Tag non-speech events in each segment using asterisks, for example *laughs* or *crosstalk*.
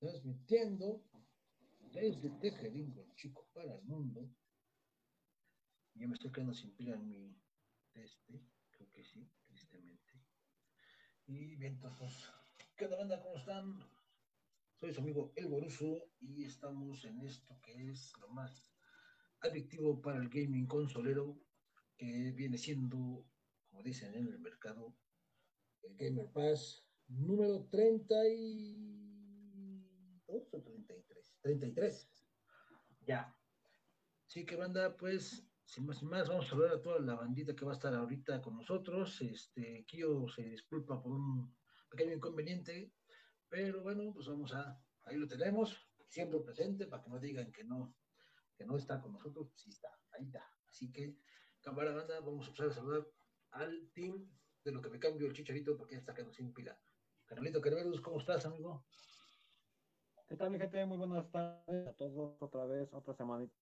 transmitiendo desde Tejeringo, el chico para el mundo. Ya me estoy quedando sin pila en mi este, creo que sí, tristemente. Y bien, todos. ¿Qué onda, banda? ¿Cómo están? Soy su amigo El Boruso y estamos en esto que es lo más adictivo para el gaming consolero, que viene siendo, como dicen en el mercado, el Gamer Pass número 32 o 33. 33. Ya. Sí que banda, pues, sin más, sin más, vamos a saludar a toda la bandita que va a estar ahorita con nosotros. Este, Kio se disculpa por un pequeño inconveniente, pero bueno, pues vamos a, ahí lo tenemos, siempre presente, para que no digan que no, que no está con nosotros, pues sí está, ahí está. Así que, cámara banda, vamos a empezar a saludar al team de lo que me cambio el chicharito porque ya está quedando sin pila. Carolito Carverus, ¿cómo estás, amigo? ¿Qué tal, mi gente? Muy buenas tardes a todos otra vez, otra semanita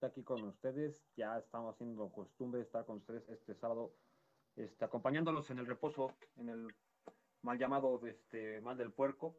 aquí con ustedes. Ya estamos haciendo costumbre estar con ustedes este sábado, este, acompañándolos en el reposo, en el mal llamado este, mal del puerco.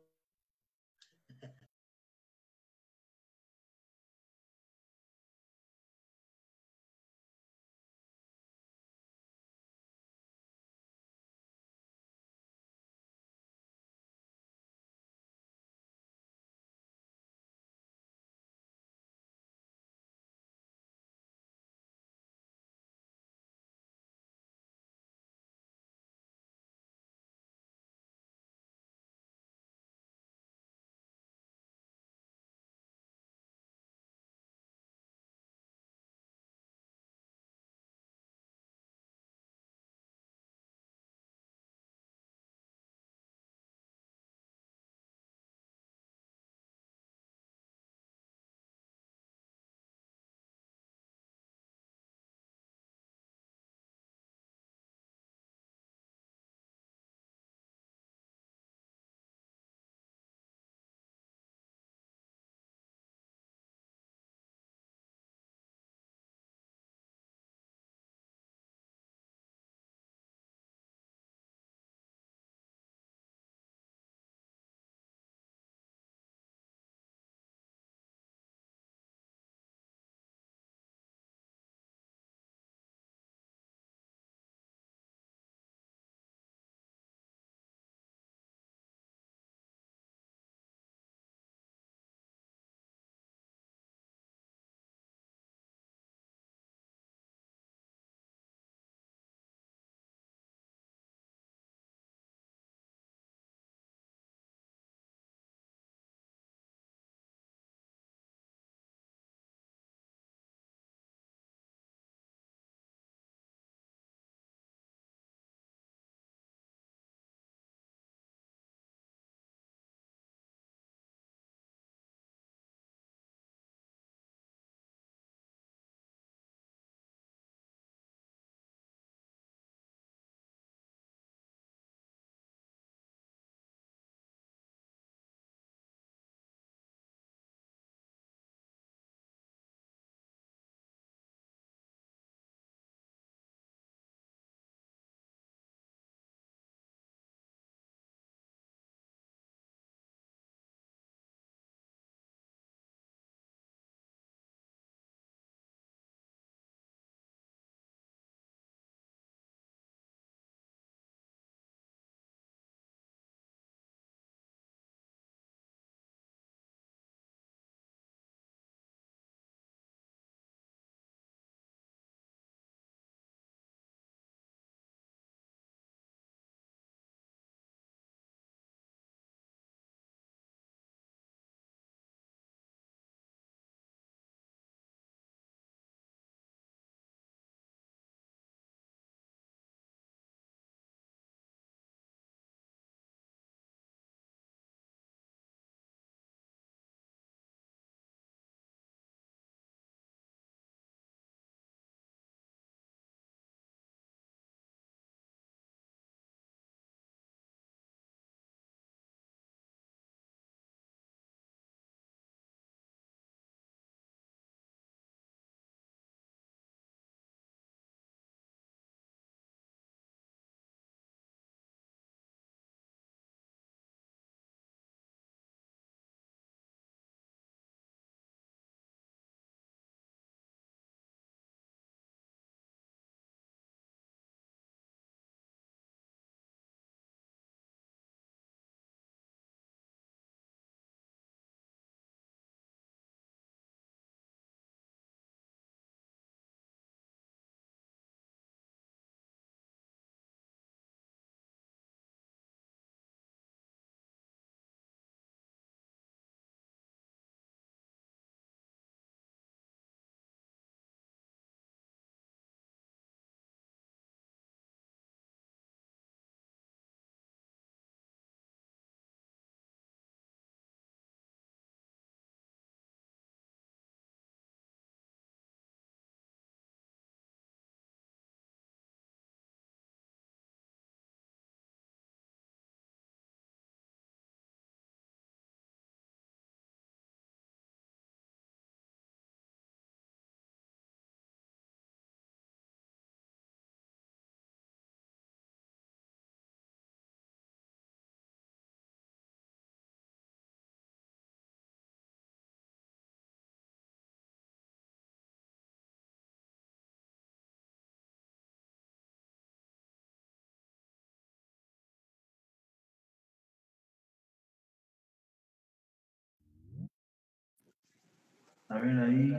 A ver ahí.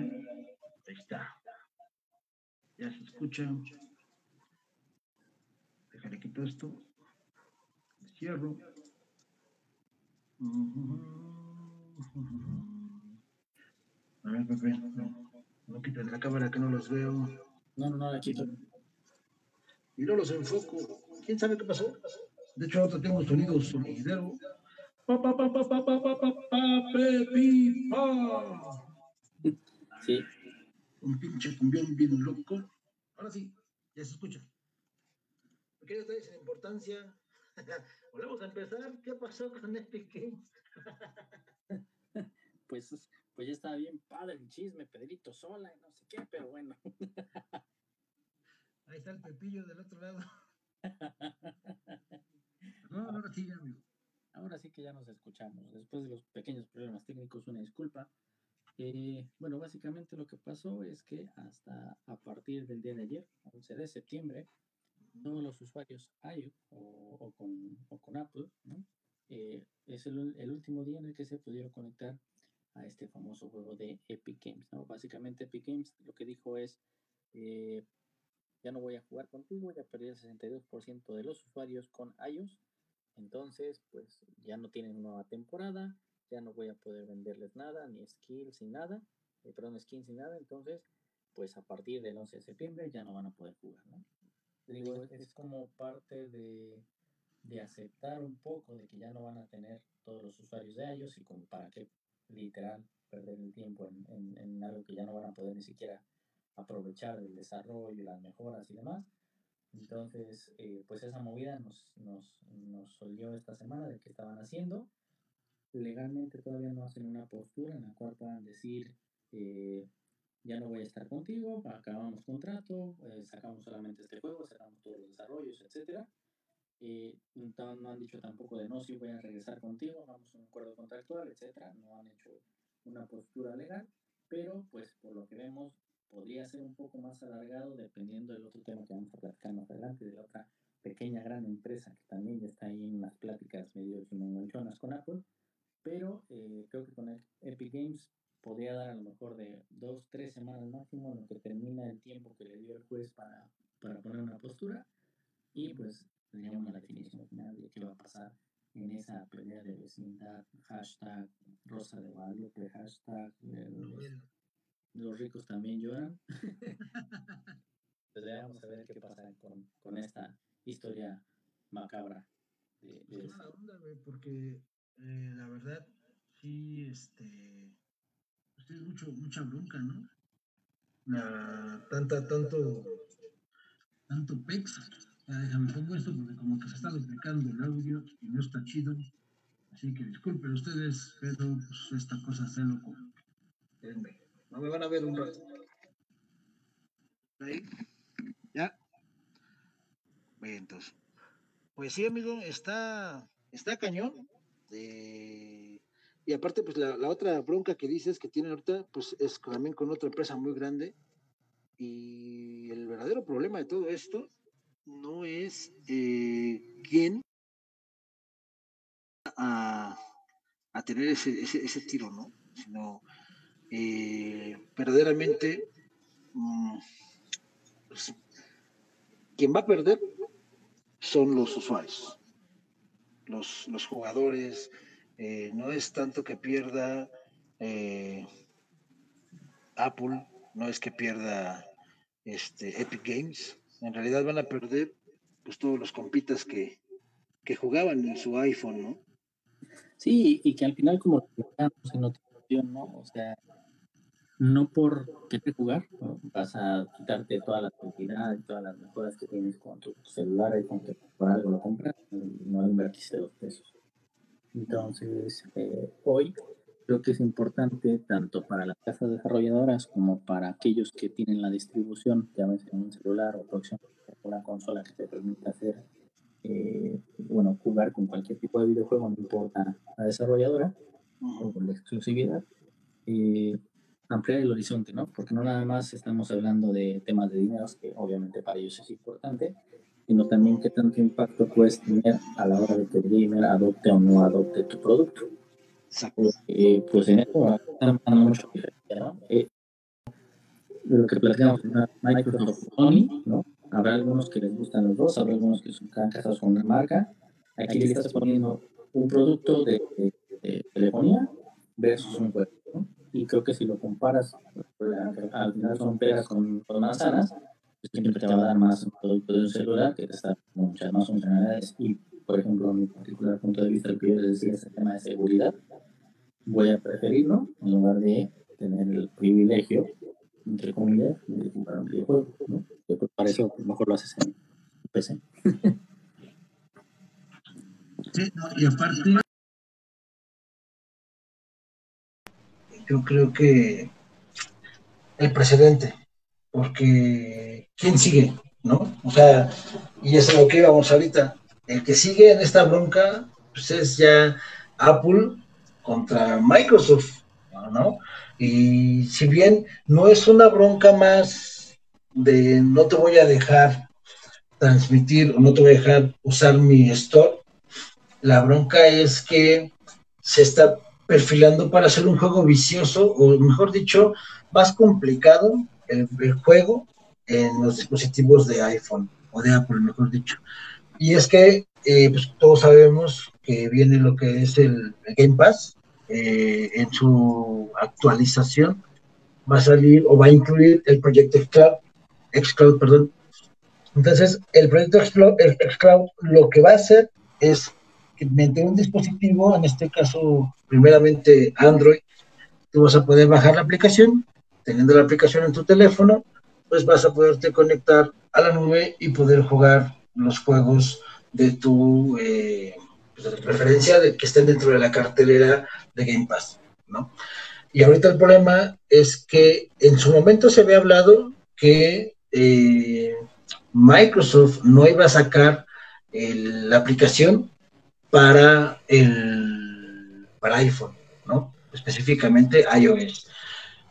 Ahí está. Ya se escucha. Déjale quito esto. Cierro. A ver, Pepe. No, no quitan la cámara que no los veo. No, no, no la quito. Y no los enfoco. ¿Quién sabe qué pasó? De hecho, ahora tengo sonido sonidero. Pa, pa, pa, pa, pa, pa, pa, pa, pa, pa. Sí. Un pinche cumbión bien loco. Ahora sí, ya se escucha. Pequeños detalles sin importancia. *laughs* Volvemos a empezar. ¿Qué pasó con Epic Games? *laughs* Pues, pues ya estaba bien padre el chisme, Pedrito sola, y no sé qué, pero bueno. *laughs* Ahí está el Pepillo del otro lado. No, ahora sí, ya, amigo. Ahora sí que ya nos escuchamos. Después de los pequeños problemas técnicos, una disculpa. Eh, bueno, básicamente lo que pasó es que hasta a partir del día de ayer, 11 de septiembre, todos los usuarios iOS o, con, Apple. Eh, es el, el último día en el que se pudieron conectar a este famoso juego de Epic Games. ¿no? Básicamente Epic Games lo que dijo es, eh, ya no voy a jugar contigo, ya perdí el 62% de los usuarios con iOS, entonces pues ya no tienen nueva temporada, ya no voy a poder venderles nada, ni skills ni nada, eh, perdón, skins ni nada, entonces pues a partir del 11 de septiembre ya no van a poder jugar, ¿no? Digo, es, como parte de, de aceptar un poco de que ya no van a tener todos los usuarios de iOS y como para qué literal perder el tiempo en, en, en algo que ya no van a poder ni siquiera aprovechar el desarrollo, las mejoras y demás. Entonces, eh, pues esa movida nos, nos, nos solió esta semana de qué estaban haciendo. Legalmente todavía no hacen una postura en la cual puedan decir, eh, ya no voy a estar contigo, acabamos contrato, eh, sacamos solamente este juego, cerramos todos los desarrollos, etcétera. Eh, no, no han dicho tampoco de no, si voy a regresar contigo, vamos a un acuerdo contractual, etcétera. No han hecho una postura legal, pero pues por lo que vemos podría ser un poco más alargado dependiendo del otro tema que vamos a platicar más adelante, de la otra pequeña gran empresa que también está ahí en las pláticas medio chimonchonas con Apple, pero eh, creo que con el Epic Games podría dar a lo mejor de dos, tres semanas máximo en lo que termina el tiempo que le dio el juez para, para poner una postura y pues tendríamos la definición final de qué va a pasar en esa pelea de vecindad, hashtag Rosa de Guadalupe, hashtag eh, los, los ricos también lloran. *laughs* Entonces vamos a ver qué pasa con, con esta historia macabra. De, de Es mala onda, güey, porque eh, la verdad, sí, este, pues es mucho, mucha bronca, ¿no? La, tanta, tanto, tanto pex. Ya déjame pongo esto porque como que se está duplicando el audio y no está chido. Así que disculpen ustedes, pero pues esta cosa se loco. No me van a ver un rato. Ahí. ¿Ya? Bien, entonces. Pues sí, amigo, está, está cañón. Eh, y aparte, pues la, otra bronca que dices que tienen ahorita, pues es también con otra empresa muy grande. Y el verdadero problema de todo esto no es eh, quién a, a tener ese, ese, tiro, ¿no? Sino eh, verdaderamente mm, pues, quien va a perder son los usuarios, los, los jugadores. eh, no es tanto que pierda eh, Apple, no es que pierda este, Epic Games. En realidad van a perder pues todos los compitas que, que jugaban en su iPhone, ¿no? Sí, y que al final como en ¿no? O sea, no por querer jugar, ¿no? vas a quitarte toda la tranquilidad y todas las mejoras que tienes con tu celular y con que por algo lo compras no invertiste dos pesos. Entonces, eh, hoy creo que es importante tanto para las casas desarrolladoras como para aquellos que tienen la distribución, ya en un celular o próximamente una consola que te permita hacer, eh, bueno, jugar con cualquier tipo de videojuego, no importa la desarrolladora o la exclusividad, eh, ampliar el horizonte, ¿no? Porque no nada más estamos hablando de temas de dinero, que obviamente para ellos es importante, sino también qué tanto impacto puedes tener a la hora de que el gamer adopte o no adopte tu producto. Eh, pues en esto están diferencia, ¿no? Eh, lo que platicamos Microsoft Sony, ¿no? Habrá algunos que les gustan los dos, habrá algunos que son casados con una marca. Aquí le estás poniendo un producto de, telefonía versus un juego. Y creo que si lo comparas, al final son peras con, con manzanas, pues siempre te va a dar más un producto de un celular que te está dando muchas más funcionalidades. Y, por ejemplo, mi particular punto de vista, lo que yo les decía es el tema de seguridad. Voy a preferirlo en lugar de tener el privilegio entre comillas, de comprar un videojuego, ¿no? Yo creo que para eso mejor lo haces en PC. *laughs* sí, y aparte, yo creo que el precedente, porque ¿quién sigue? ¿No? O sea, y es lo que íbamos ahorita. El que sigue en esta bronca, pues es ya Apple contra Microsoft, ¿no? Y si bien no es una bronca más de no te voy a dejar transmitir o no te voy a dejar usar mi store, la bronca es que se está perfilando para hacer un juego vicioso, o mejor dicho, más complicado el, juego en los dispositivos de iPhone o de Apple, mejor dicho. Y es que eh, pues, todos sabemos que viene lo que es el Game Pass, eh, en su actualización va a salir o va a incluir el proyecto Xcloud, Xcloud perdón. Entonces, el proyecto Xcloud, lo que va a hacer es mediante un dispositivo, en este caso, primeramente Android, tú vas a poder bajar la aplicación, teniendo la aplicación en tu teléfono, pues vas a poderte conectar a la nube y poder jugar los juegos de tu eh, pues, preferencia de que estén dentro de la cartelera de Game Pass, ¿no? Y ahorita el problema es que en su momento se había hablado que eh, Microsoft no iba a sacar la aplicación para el para iPhone, ¿no? Específicamente iOS.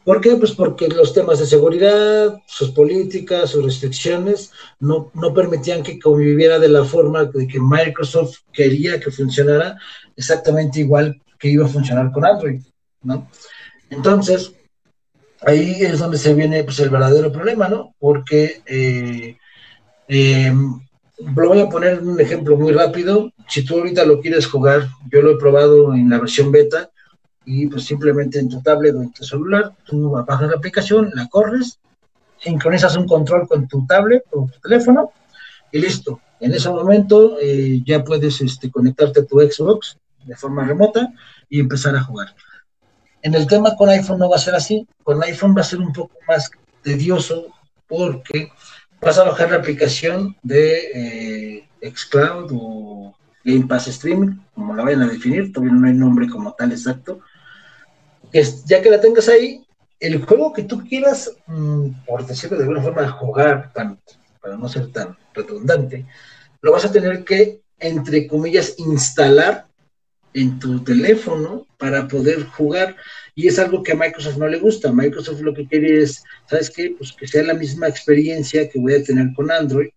¿Por qué? Pues porque los temas de seguridad, sus políticas, sus restricciones no, no permitían que conviviera de la forma de que Microsoft quería que funcionara exactamente igual que iba a funcionar con Android, ¿no? Entonces, ahí es donde se viene pues, el verdadero problema, ¿no? Porque, eh, eh, lo voy a poner un ejemplo muy rápido, si tú ahorita lo quieres jugar, yo lo he probado en la versión beta, y pues simplemente en tu tablet o en tu celular, tú bajas la aplicación, la corres, sincronizas un control con tu tablet o tu teléfono y listo. En ese momento eh, ya puedes este, conectarte a tu Xbox de forma remota y empezar a jugar. En el tema con iPhone no va a ser así, con iPhone va a ser un poco más tedioso porque vas a bajar la aplicación de eh, Xcloud o Game Pass Streaming, como la vayan a definir, todavía no hay nombre como tal exacto, ya que la tengas ahí, el juego que tú quieras, mm, por decirlo de alguna forma, jugar, para no ser tan redundante, lo vas a tener que, entre comillas, instalar en tu teléfono para poder jugar. Y es algo que a Microsoft no le gusta. Microsoft lo que quiere es, ¿sabes qué? Pues que sea la misma experiencia que voy a tener con Android,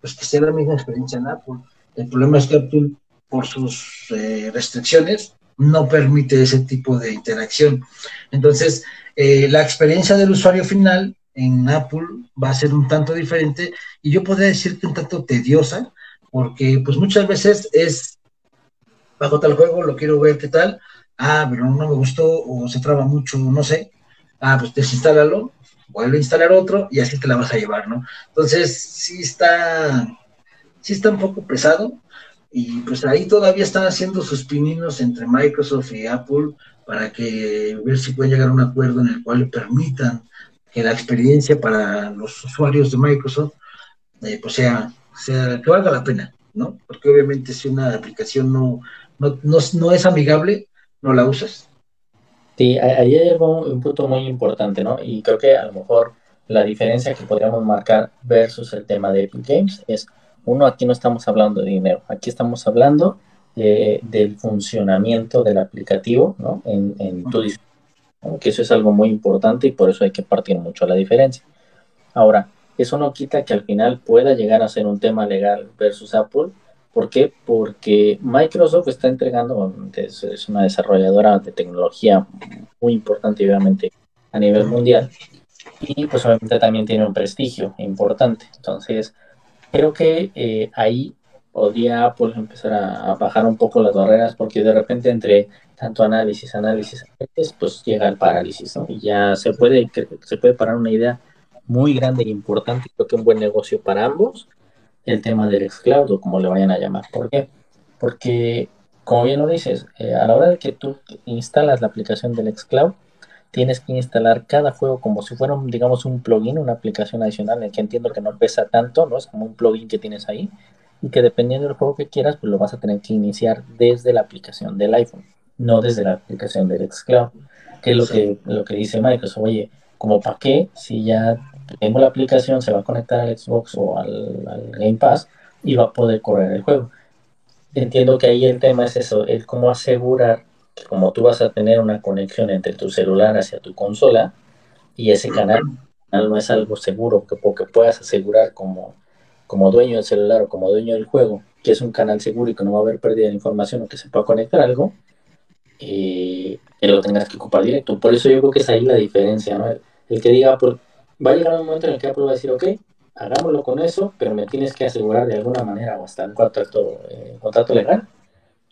pues que sea la misma experiencia en Apple. El problema es que Apple, por sus eh, restricciones, no permite ese tipo de interacción. Entonces, eh, la experiencia del usuario final en Apple va a ser un tanto diferente y yo podría decir que un tanto tediosa, porque pues muchas veces es, bajo tal juego, lo quiero ver qué tal, ah, pero no me gustó o se traba mucho, no sé, ah, pues desinstálalo, vuelve a instalar otro y así te la vas a llevar, ¿no? Entonces, sí está, sí está un poco pesado, y pues ahí todavía están haciendo sus pininos entre Microsoft y Apple para que ver si pueden llegar a un acuerdo en el cual le permitan que la experiencia para los usuarios de Microsoft eh, pues sea, sea que valga la pena, ¿no? Porque obviamente si una aplicación no, no, no, es amigable, no la usas. Sí, ahí hay un punto muy importante, ¿no? Y creo que a lo mejor la diferencia que podríamos marcar versus el tema de Epic Games es uno, aquí no estamos hablando de dinero, aquí estamos hablando eh, del funcionamiento del aplicativo ¿no? en, en tu dispositivo, que eso es algo muy importante y por eso hay que partir mucho la diferencia. Ahora, eso no quita que al final pueda llegar a ser un tema legal versus Apple, ¿Por qué? Porque Microsoft está entregando, es, una desarrolladora de tecnología muy importante, obviamente, a nivel mundial, y pues obviamente también tiene un prestigio importante. Entonces, creo que eh, ahí podría pues, empezar a, bajar un poco las barreras, porque de repente entre tanto análisis, análisis, pues llega el parálisis, ¿no? Y ya se puede, se puede parar una idea muy grande e importante, creo que un buen negocio para ambos, el tema del xCloud o como le vayan a llamar. ¿Por qué? Porque, como bien lo dices, eh, a la hora de que tú instalas la aplicación del xCloud, tienes que instalar cada juego como si fuera, digamos, un plugin, una aplicación adicional, en el que entiendo que no pesa tanto, ¿no? Es como un plugin que tienes ahí y que dependiendo del juego que quieras, pues lo vas a tener que iniciar desde la aplicación del iPhone, no desde la aplicación del xCloud, que es lo, que, lo que dice Microsoft, oye, como para qué, si ya tengo la aplicación, se va a conectar al Xbox o al, Game Pass y va a poder correr el juego. Entiendo que ahí el tema es eso, el cómo asegurar que como tú vas a tener una conexión entre tu celular hacia tu consola y ese canal, no es algo seguro que, que puedas asegurar como, como dueño del celular o como dueño del juego, que es un canal seguro y que no va a haber pérdida de información o que se pueda conectar algo, eh, que lo tengas que ocupar directo. Por eso yo creo que es ahí la diferencia, ¿no? El, que diga, por, va a llegar un momento en el que Apple va a decir, ok, hagámoslo con eso, pero me tienes que asegurar de alguna manera o hasta en contrato, eh, contrato legal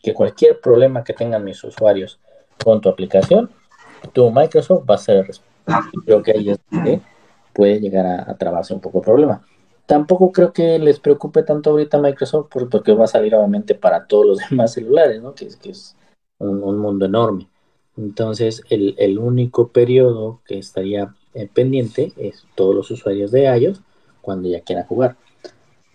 que cualquier problema que tengan mis usuarios con tu aplicación, tu Microsoft va a ser Creo que ahí es puede llegar a, trabarse un poco el problema. Tampoco creo que les preocupe tanto ahorita Microsoft porque va a salir obviamente para todos los *laughs* demás celulares, ¿no? Que, que es un, un, mundo enorme. Entonces, el, el único periodo que estaría pendiente es todos los usuarios de iOS cuando ya quieran jugar.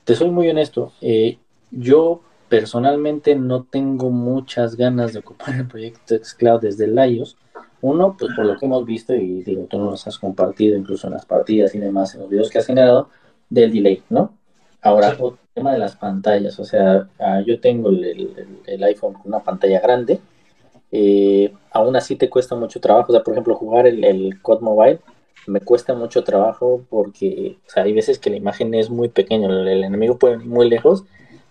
Te soy muy honesto, eh, yo personalmente no tengo muchas ganas de ocupar el proyecto xCloud desde el iOS. Uno, pues por lo que hemos visto y digo, tú nos has compartido incluso en las partidas y demás, en los videos que has generado, del delay, ¿no? Ahora, el tema de las pantallas, o sea, ah, yo tengo el, iPhone con una pantalla grande, eh, aún así te cuesta mucho trabajo, o sea, por ejemplo, jugar el, el COD Mobile me cuesta mucho trabajo porque hay veces que la imagen es muy pequeña, el, enemigo puede ir muy lejos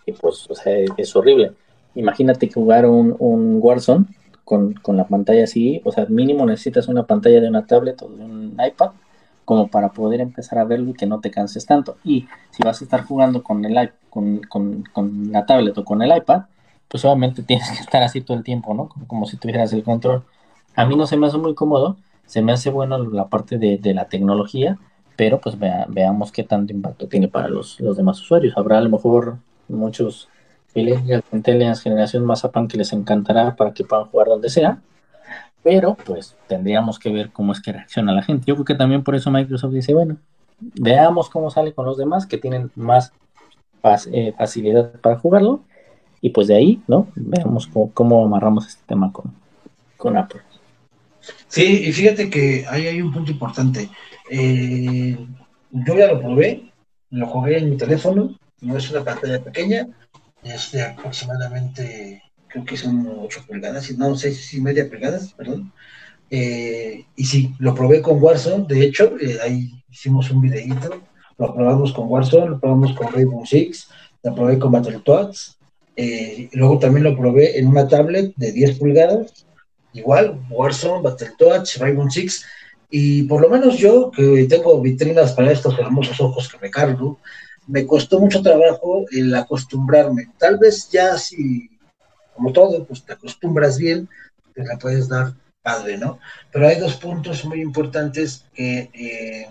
y pues, o sea, es, horrible. Imagínate jugar un, un Warzone con, la pantalla así, o sea, mínimo necesitas una pantalla de una tablet o de un iPad como para poder empezar a verlo y que no te canses tanto. Y si vas a estar jugando con el con, con, con la tablet o con el iPad, pues obviamente tienes que estar así todo el tiempo, ¿no? Como, si tuvieras el control. A mí no se me hace muy cómodo, se me hace bueno la parte de, de la tecnología, pero pues veamos qué tanto impacto tiene para los, los demás usuarios. Habrá a lo mejor muchos millennials, generación Mazapán que les encantará para que puedan jugar donde sea, pero pues tendríamos que ver cómo es que reacciona la gente. Yo creo que también por eso Microsoft dice, bueno, veamos cómo sale con los demás que tienen más eh, facilidad para jugarlo y pues de ahí, ¿no? Veamos cómo, amarramos este tema con, con Apple. Sí, y fíjate que ahí hay un punto importante. Eh, yo ya lo probé, lo jugué en mi teléfono, no es una pantalla pequeña, es de aproximadamente, creo que son 8 pulgadas, no, 6 y media pulgadas, perdón. Eh, y sí, lo probé con Warzone, de hecho, eh, ahí hicimos un videíto, lo probamos con Warzone, lo probamos con Rainbow Six, lo probé con Battletoads, eh, luego también lo probé en una tablet de 10 pulgadas, igual, Warzone, Battletoads, Rainbow Six, y por lo menos yo, que tengo vitrinas para estos hermosos ojos que me cargo, me costó mucho trabajo el acostumbrarme. Tal vez ya si, como todo, pues te acostumbras bien, te la puedes dar padre, ¿no? Pero hay dos puntos muy importantes que eh,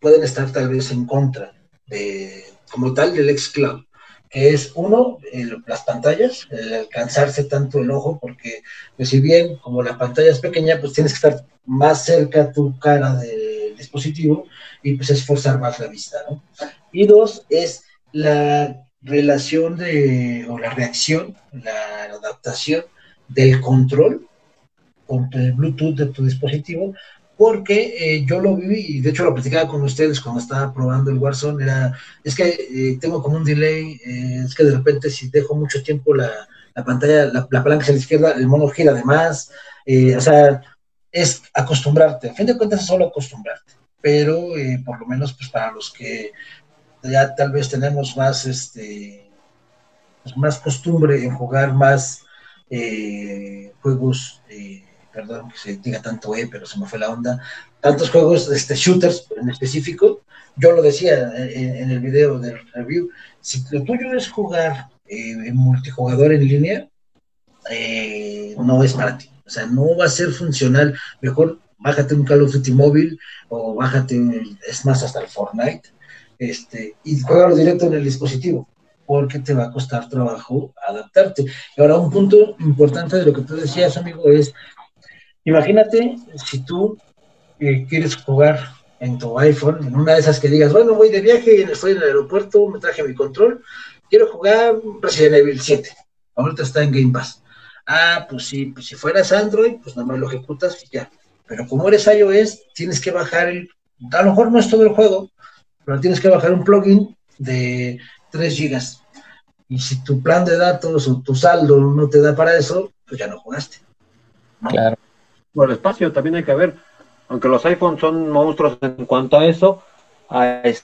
pueden estar tal vez en contra de, como tal, del xCloud, que es uno, las pantallas, el alcanzarse tanto el ojo, porque pues, si bien como la pantalla es pequeña, pues tienes que estar más cerca tu cara del dispositivo y pues esforzar más la vista, ¿no? Y dos, es la relación de, o la reacción, la adaptación del control con el Bluetooth de tu dispositivo, porque eh, yo lo viví y de hecho lo platicaba con ustedes cuando estaba probando el Warzone, era, es que eh, tengo como un delay, eh, es que de repente si dejo mucho tiempo la, pantalla, la, la, palanca hacia la izquierda, el mono gira además, o sea, es acostumbrarte, a fin de cuentas es solo acostumbrarte, pero por lo menos pues para los que ya tal vez tenemos más, este, pues, más costumbre en jugar más juegos, perdón que se diga tanto E, pero se me fue la onda, tantos juegos, este, shooters en específico, yo lo decía en, el video del review, si lo tuyo es jugar eh, en multijugador en línea, no es para ti. O sea, no va a ser funcional. Mejor bájate un Call of Duty móvil o bájate, es más, hasta el Fortnite, este, y juégalo directo en el dispositivo, porque te va a costar trabajo adaptarte. Y ahora, un punto importante de lo que tú decías, amigo, es, imagínate si tú eh, quieres jugar en tu iPhone, en una de esas que digas, bueno, voy de viaje, estoy en el aeropuerto, me traje mi control, quiero jugar Resident Evil 7, ahorita está en Game Pass. Ah, pues sí, pues si fueras Android, pues nada más lo ejecutas y ya. Pero como eres iOS, tienes que bajar el, a lo mejor no es todo el juego, pero tienes que bajar un plugin de 3 gigas. Y si tu plan de datos o tu saldo no te da para eso, pues ya no jugaste. Claro. Por el espacio también hay que ver, aunque los iPhones son monstruos en cuanto a eso,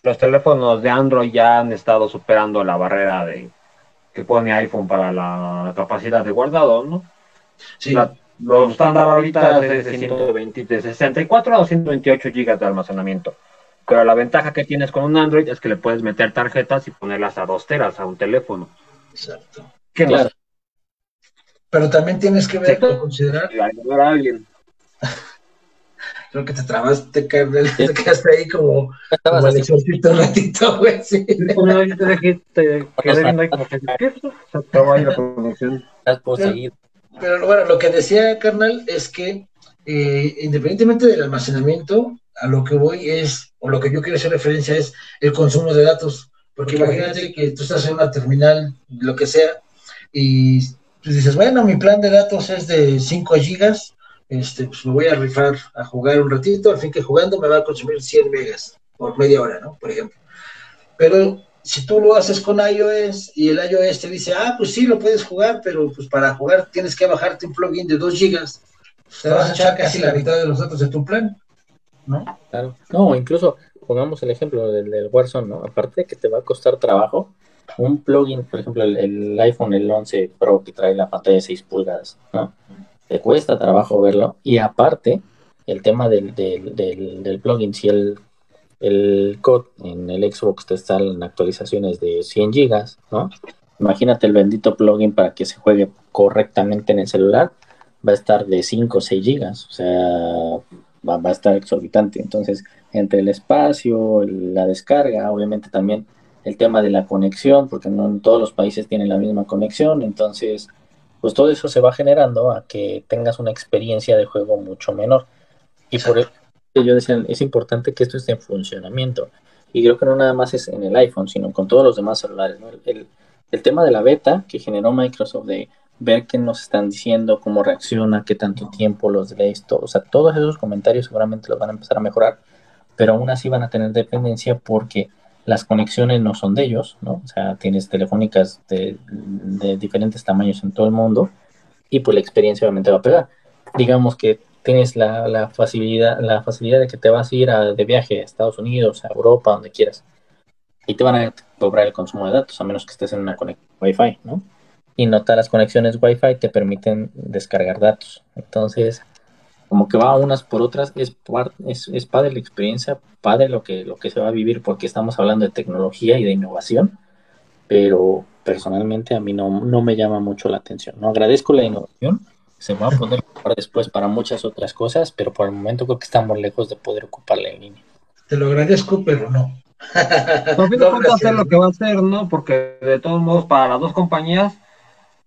los teléfonos de Android ya han estado superando la barrera de que pone iPhone para la capacidad de guardado, ¿no? Sí. Los estándar ahorita es de, 120, de 64 a 228 gigas de almacenamiento. Pero la ventaja que tienes con un Android es que le puedes meter tarjetas y ponerlas a dos teras a un teléfono. Exacto. claro. Pero también tienes que ver, considerar. a alguien. *laughs* Creo que te trabaste, carnal. Te quedaste ahí como, como el exorcito un ratito, *laughs* güey. Sí. No, te dejé, te quedé viendo ahí como que, ¿qué? Se acabó ahí la conexión. Estás poseído. Pero bueno, lo que decía, carnal, es que eh, independientemente del almacenamiento, a lo que voy es, o lo que yo quiero hacer referencia es el consumo de datos. Porque imagínate que tú estás en una terminal, lo que sea, y tú dices, bueno, mi plan de datos es de 5 gigas, este, pues me voy a rifar a jugar un ratito, al fin que jugando me va a consumir 100 megas por media hora, ¿no? Por ejemplo. Pero si tú lo haces con iOS y el iOS te dice, ah, pues sí, lo puedes jugar, pero pues para jugar tienes que bajarte un plugin de 2 gigas, te vas a echar casi la mitad de los datos de tu plan, ¿no? Claro, no, incluso pongamos el ejemplo del, del Warzone, ¿no? Aparte de que te va a costar trabajo, un plugin, por ejemplo, el, iPhone, el 11 Pro que trae la pantalla de 6 pulgadas, ¿no? Te cuesta trabajo verlo y aparte, el tema del, del, del, del plugin, si el el code en el Xbox te están actualizaciones de 100 gigas, ¿no? Imagínate el bendito plugin para que se juegue correctamente en el celular, va a estar de 5 o 6 gigas, o sea, va, a estar exorbitante. Entonces, entre el espacio, la descarga, obviamente también el tema de la conexión, porque no en todos los países tienen la misma conexión, entonces, pues todo eso se va generando a que tengas una experiencia de juego mucho menor. Y por, yo decía, es importante que esto esté en funcionamiento. Y creo que no nada más es en el iPhone, sino con todos los demás celulares. El, el, tema de la beta que generó Microsoft de ver qué nos están diciendo, cómo reacciona, qué tanto tiempo los delays, todo, o sea, todos esos comentarios seguramente los van a empezar a mejorar, pero aún así van a tener dependencia porque las conexiones no son de ellos, ¿no? O sea, tienes telefónicas de, diferentes tamaños en todo el mundo y pues la experiencia obviamente va a pegar. Digamos que tienes la, facilidad, la facilidad de que te vas a ir de viaje a Estados Unidos, a Europa, donde quieras. Y te van a cobrar el consumo de datos, a menos que estés en una conexión Wi-Fi, ¿no? Y notar las conexiones Wi-Fi te permiten descargar datos. Entonces, como que va unas por otras, es, es, es padre la experiencia, padre lo que, lo que se va a vivir, porque estamos hablando de tecnología y de innovación, pero personalmente a mí no, no me llama mucho la atención. No agradezco la innovación, se va a poder ocupar después para muchas otras cosas, pero por el momento creo que estamos lejos de poder ocuparla en línea. Te lo agradezco, pero no. No, no hacer lo que va a hacer, ¿no? Porque de todos modos, para las dos compañías,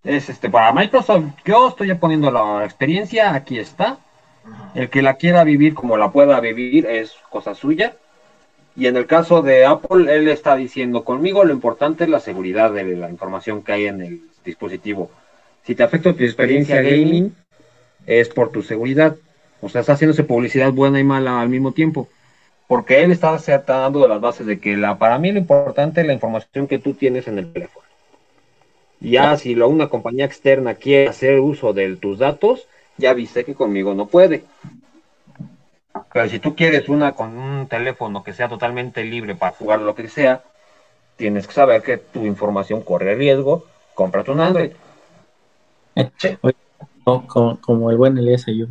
es este, para Microsoft, yo estoy poniendo la experiencia, aquí está. El que la quiera vivir como la pueda vivir es cosa suya. Y en el caso de Apple, él está diciendo conmigo, lo importante es la seguridad de la información que hay en el dispositivo si te afecta tu experiencia gaming, es por tu seguridad. O sea, está haciéndose publicidad buena y mala al mismo tiempo. Porque él está, dando de las bases de que la, para mí lo importante es la información que tú tienes en el teléfono. Ya si lo, una compañía externa quiere hacer uso de tus datos, ya viste que conmigo no puede. Pero si tú quieres una con un teléfono que sea totalmente libre para jugar lo que sea, tienes que saber que tu información corre riesgo. Cómprate un Android. Como, el buen Elías Ayub,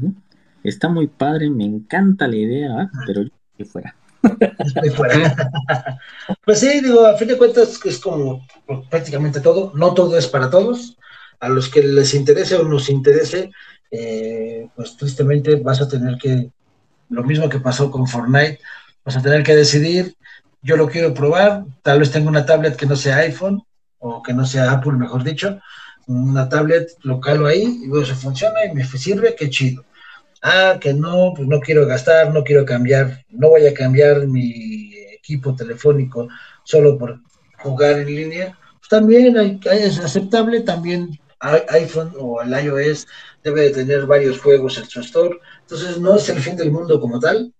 está muy padre, me encanta la idea, pero yo que fuera. *laughs* pues sí, digo, a fin de cuentas es como prácticamente todo, no todo es para todos, a los que les interese o nos interese, eh, pues tristemente vas a tener que, lo mismo que pasó con Fortnite, vas a tener que decidir, yo lo quiero probar, tal vez tengo una tablet que no sea iPhone o que no sea Apple, mejor dicho, una tablet, lo calo ahí y veo si funciona y me sirve, qué chido. Ah, que no, pues no quiero gastar, no quiero cambiar, no voy a cambiar mi equipo telefónico solo por jugar en línea. Pues también hay, es aceptable, también iPhone o el iOS debe de tener varios juegos en su store. Entonces no es el fin del mundo como tal.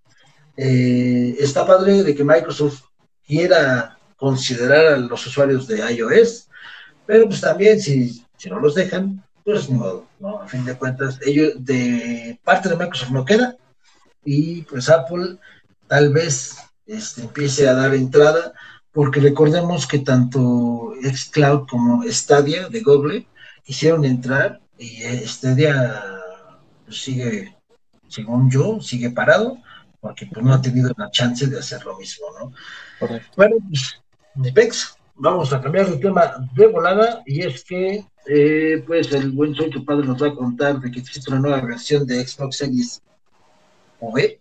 Eh, está padre de que Microsoft quiera considerar a los usuarios de iOS, pero pues también si, si no los dejan, pues modo, ¿no? A fin de cuentas, ellos de parte de Microsoft no queda y pues Apple tal vez este, empiece a dar entrada porque recordemos que tanto Xcloud como Stadia de Google hicieron entrar y Stadia pues, sigue, según yo, sigue parado porque pues, no ha tenido la chance de hacer lo mismo, ¿no? Bueno, pues, vamos a cambiar de tema de volada y es que eh, pues el buen Soy tu padre nos va a contar de que existe una nueva versión de Xbox Series V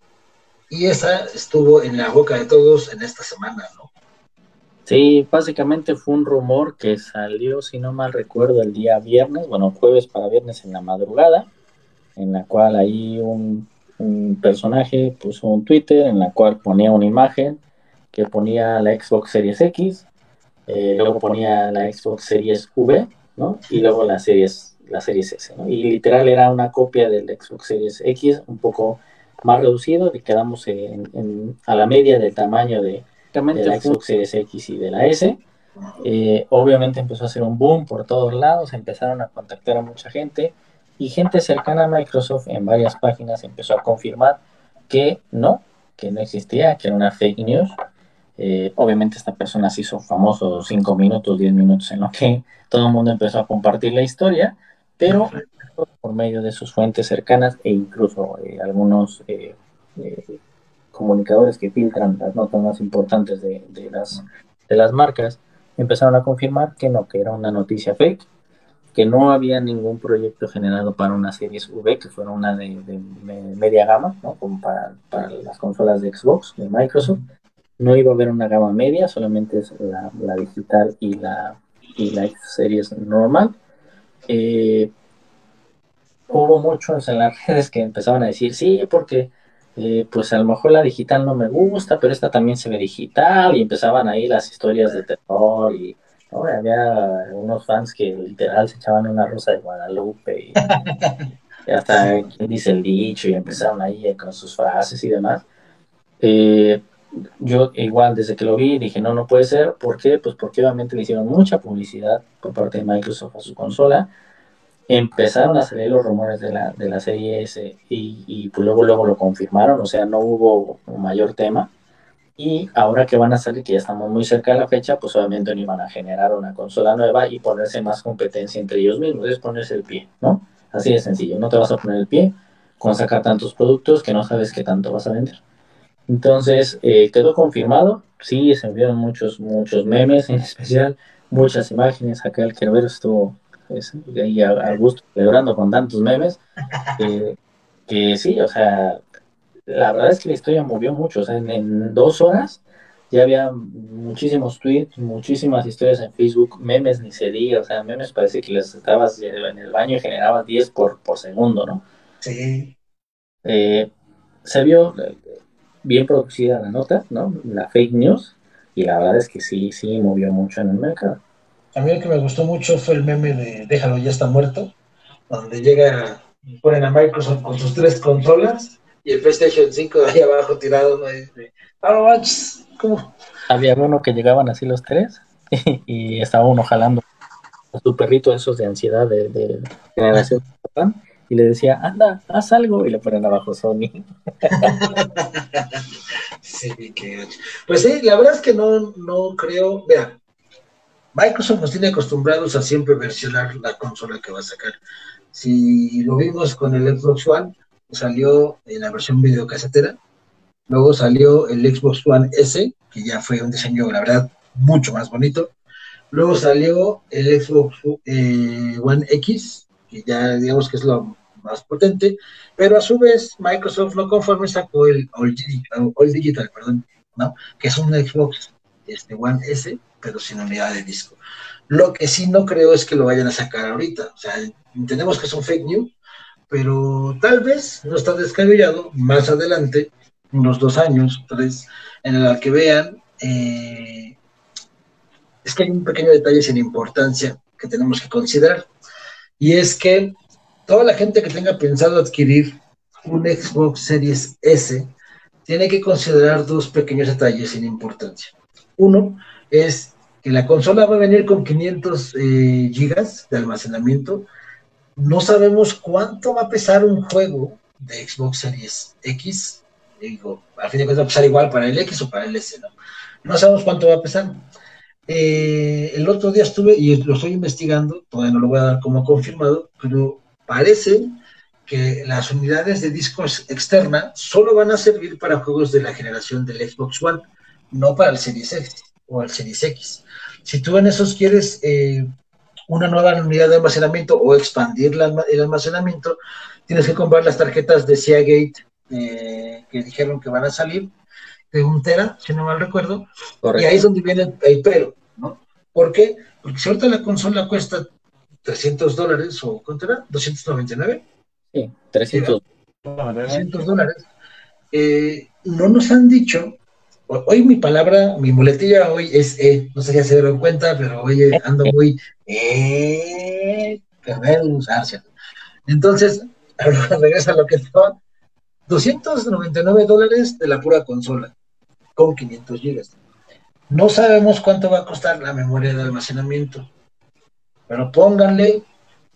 y esa estuvo en la boca de todos en esta semana, ¿no? Sí, básicamente fue un rumor que salió, si no mal recuerdo, el día viernes, bueno, jueves para viernes en la madrugada, en la cual ahí un, personaje puso un Twitter en la cual ponía una imagen que ponía la Xbox Series X, eh, luego ponía la Xbox Series V, ¿no? Y luego la Series, la Series S, ¿no? Y literal era una copia del Xbox Series X, un poco más reducido, y quedamos en, a la media del tamaño de, la Xbox Series X y de la S. Eh, obviamente empezó a hacer un boom por todos lados, empezaron a contactar a mucha gente y gente cercana a Microsoft en varias páginas empezó a confirmar que no, que no existía, que era una fake news, eh, obviamente esta persona se hizo famoso 5 minutos, 10 minutos en lo que todo el mundo empezó a compartir la historia, pero por medio de sus fuentes cercanas e incluso eh, algunos comunicadores que filtran las notas más importantes de, las, de las marcas, empezaron a confirmar que no, que era una noticia fake, que no había ningún proyecto generado para una serie V, que fuera una de, media gama, ¿no? como para, para, las consolas de Xbox, de Microsoft, no iba a haber una gama media, solamente es la, digital y la, y la series normal. Eh, hubo muchos en las redes que empezaban a decir, sí, porque eh, pues a lo mejor la digital no me gusta, pero esta también se ve digital, y empezaban ahí las historias de terror, y había unos fans que literal se echaban una rosa de Guadalupe, *laughs* y, hasta quien dice el dicho, y empezaron ahí con sus frases y demás. Eh, yo igual desde que lo vi dije, no, no puede ser. ¿Por qué? Pues porque obviamente le hicieron mucha publicidad por parte de Microsoft a su consola. Empezaron a salir los rumores de la, de la serie S y, y pues luego, luego lo confirmaron, o sea, no hubo un mayor tema. Y ahora que van a salir, que ya estamos muy cerca de la fecha, pues obviamente no iban a generar una consola nueva y ponerse más competencia entre ellos mismos, es ponerse el pie, ¿no? Así de sencillo, no te vas a poner el pie con sacar tantos productos que no sabes qué tanto vas a vender. Entonces, eh, quedó confirmado. Sí, se enviaron muchos, muchos memes, en especial muchas imágenes. Acá el Kerbero estuvo pues, ahí al gusto celebrando con tantos memes. que sí, o sea, la verdad es que la historia movió mucho. O sea, en, dos horas ya había muchísimos tweets, muchísimas historias en Facebook, memes ni se diga. O sea, memes parece que les estabas en el baño y generabas 10 por, por segundo, ¿no? Sí. Eh, se vio bien producida la nota, ¿no? La fake news, y la verdad es que sí, sí movió mucho en el mercado. A mí el que me gustó mucho fue el meme de Déjalo, ya está muerto, donde llega, ponen a Microsoft con sus tres consolas y el PlayStation 5 ahí abajo tirado, ¿no? Ah, ¿cómo? Había uno que llegaban así los tres *laughs* y estaba uno jalando a su perrito esos de ansiedad de, de generación y le decía, anda, haz algo, y le ponen abajo Sony. *laughs* sí, que... Pues sí, la verdad es que no, no creo, vea, Microsoft nos tiene acostumbrados a siempre versionar la consola que va a sacar. Si lo vimos con el Xbox One, salió en la versión videocasetera, luego salió el Xbox One S, que ya fue un diseño, la verdad, mucho más bonito. Luego salió el Xbox eh, One X, que ya digamos que es lo más potente, pero a su vez Microsoft no conforme sacó el All Digital, perdón, ¿no? que es un Xbox este, One S, pero sin unidad de disco. Lo que sí no creo es que lo vayan a sacar ahorita. O sea, entendemos que es un fake news, pero tal vez no está descabellado más adelante, unos dos años, tres, en el que vean. Eh, es que hay un pequeño detalle sin importancia que tenemos que considerar. Y es que toda la gente que tenga pensado adquirir un Xbox Series S tiene que considerar dos pequeños detalles sin importancia. Uno es que la consola va a venir con 500 eh, gigas de almacenamiento. No sabemos cuánto va a pesar un juego de Xbox Series X. Digo, al fin de cuentas va a pesar igual para el X o para el S, ¿no? No sabemos cuánto va a pesar. Eh, el otro día estuve, y lo estoy investigando, todavía no lo voy a dar como confirmado, pero parece que las unidades de discos externa solo van a servir para juegos de la generación del Xbox One, no para el Series X o el Series X. Si tú en esos quieres eh, una nueva unidad de almacenamiento o expandir el almacenamiento, tienes que comprar las tarjetas de Seagate eh, que dijeron que van a salir de un tera, si no mal recuerdo, y ahí es donde viene el, el, pero, ¿no? ¿Por qué? Porque si ahorita la consola cuesta 300 dólares o ¿cuánto era? 299. Sí, 300. 300 dólares. Eh, no nos han dicho, hoy mi palabra, mi muletilla hoy es E, no sé si se dieron cuenta, pero hoy ando muy E, ¿cierto? Entonces, *laughs* regresa a lo que estaba, 299 dólares de la pura consola, con 500 gigas. No sabemos cuánto va a costar la memoria de almacenamiento pero pónganle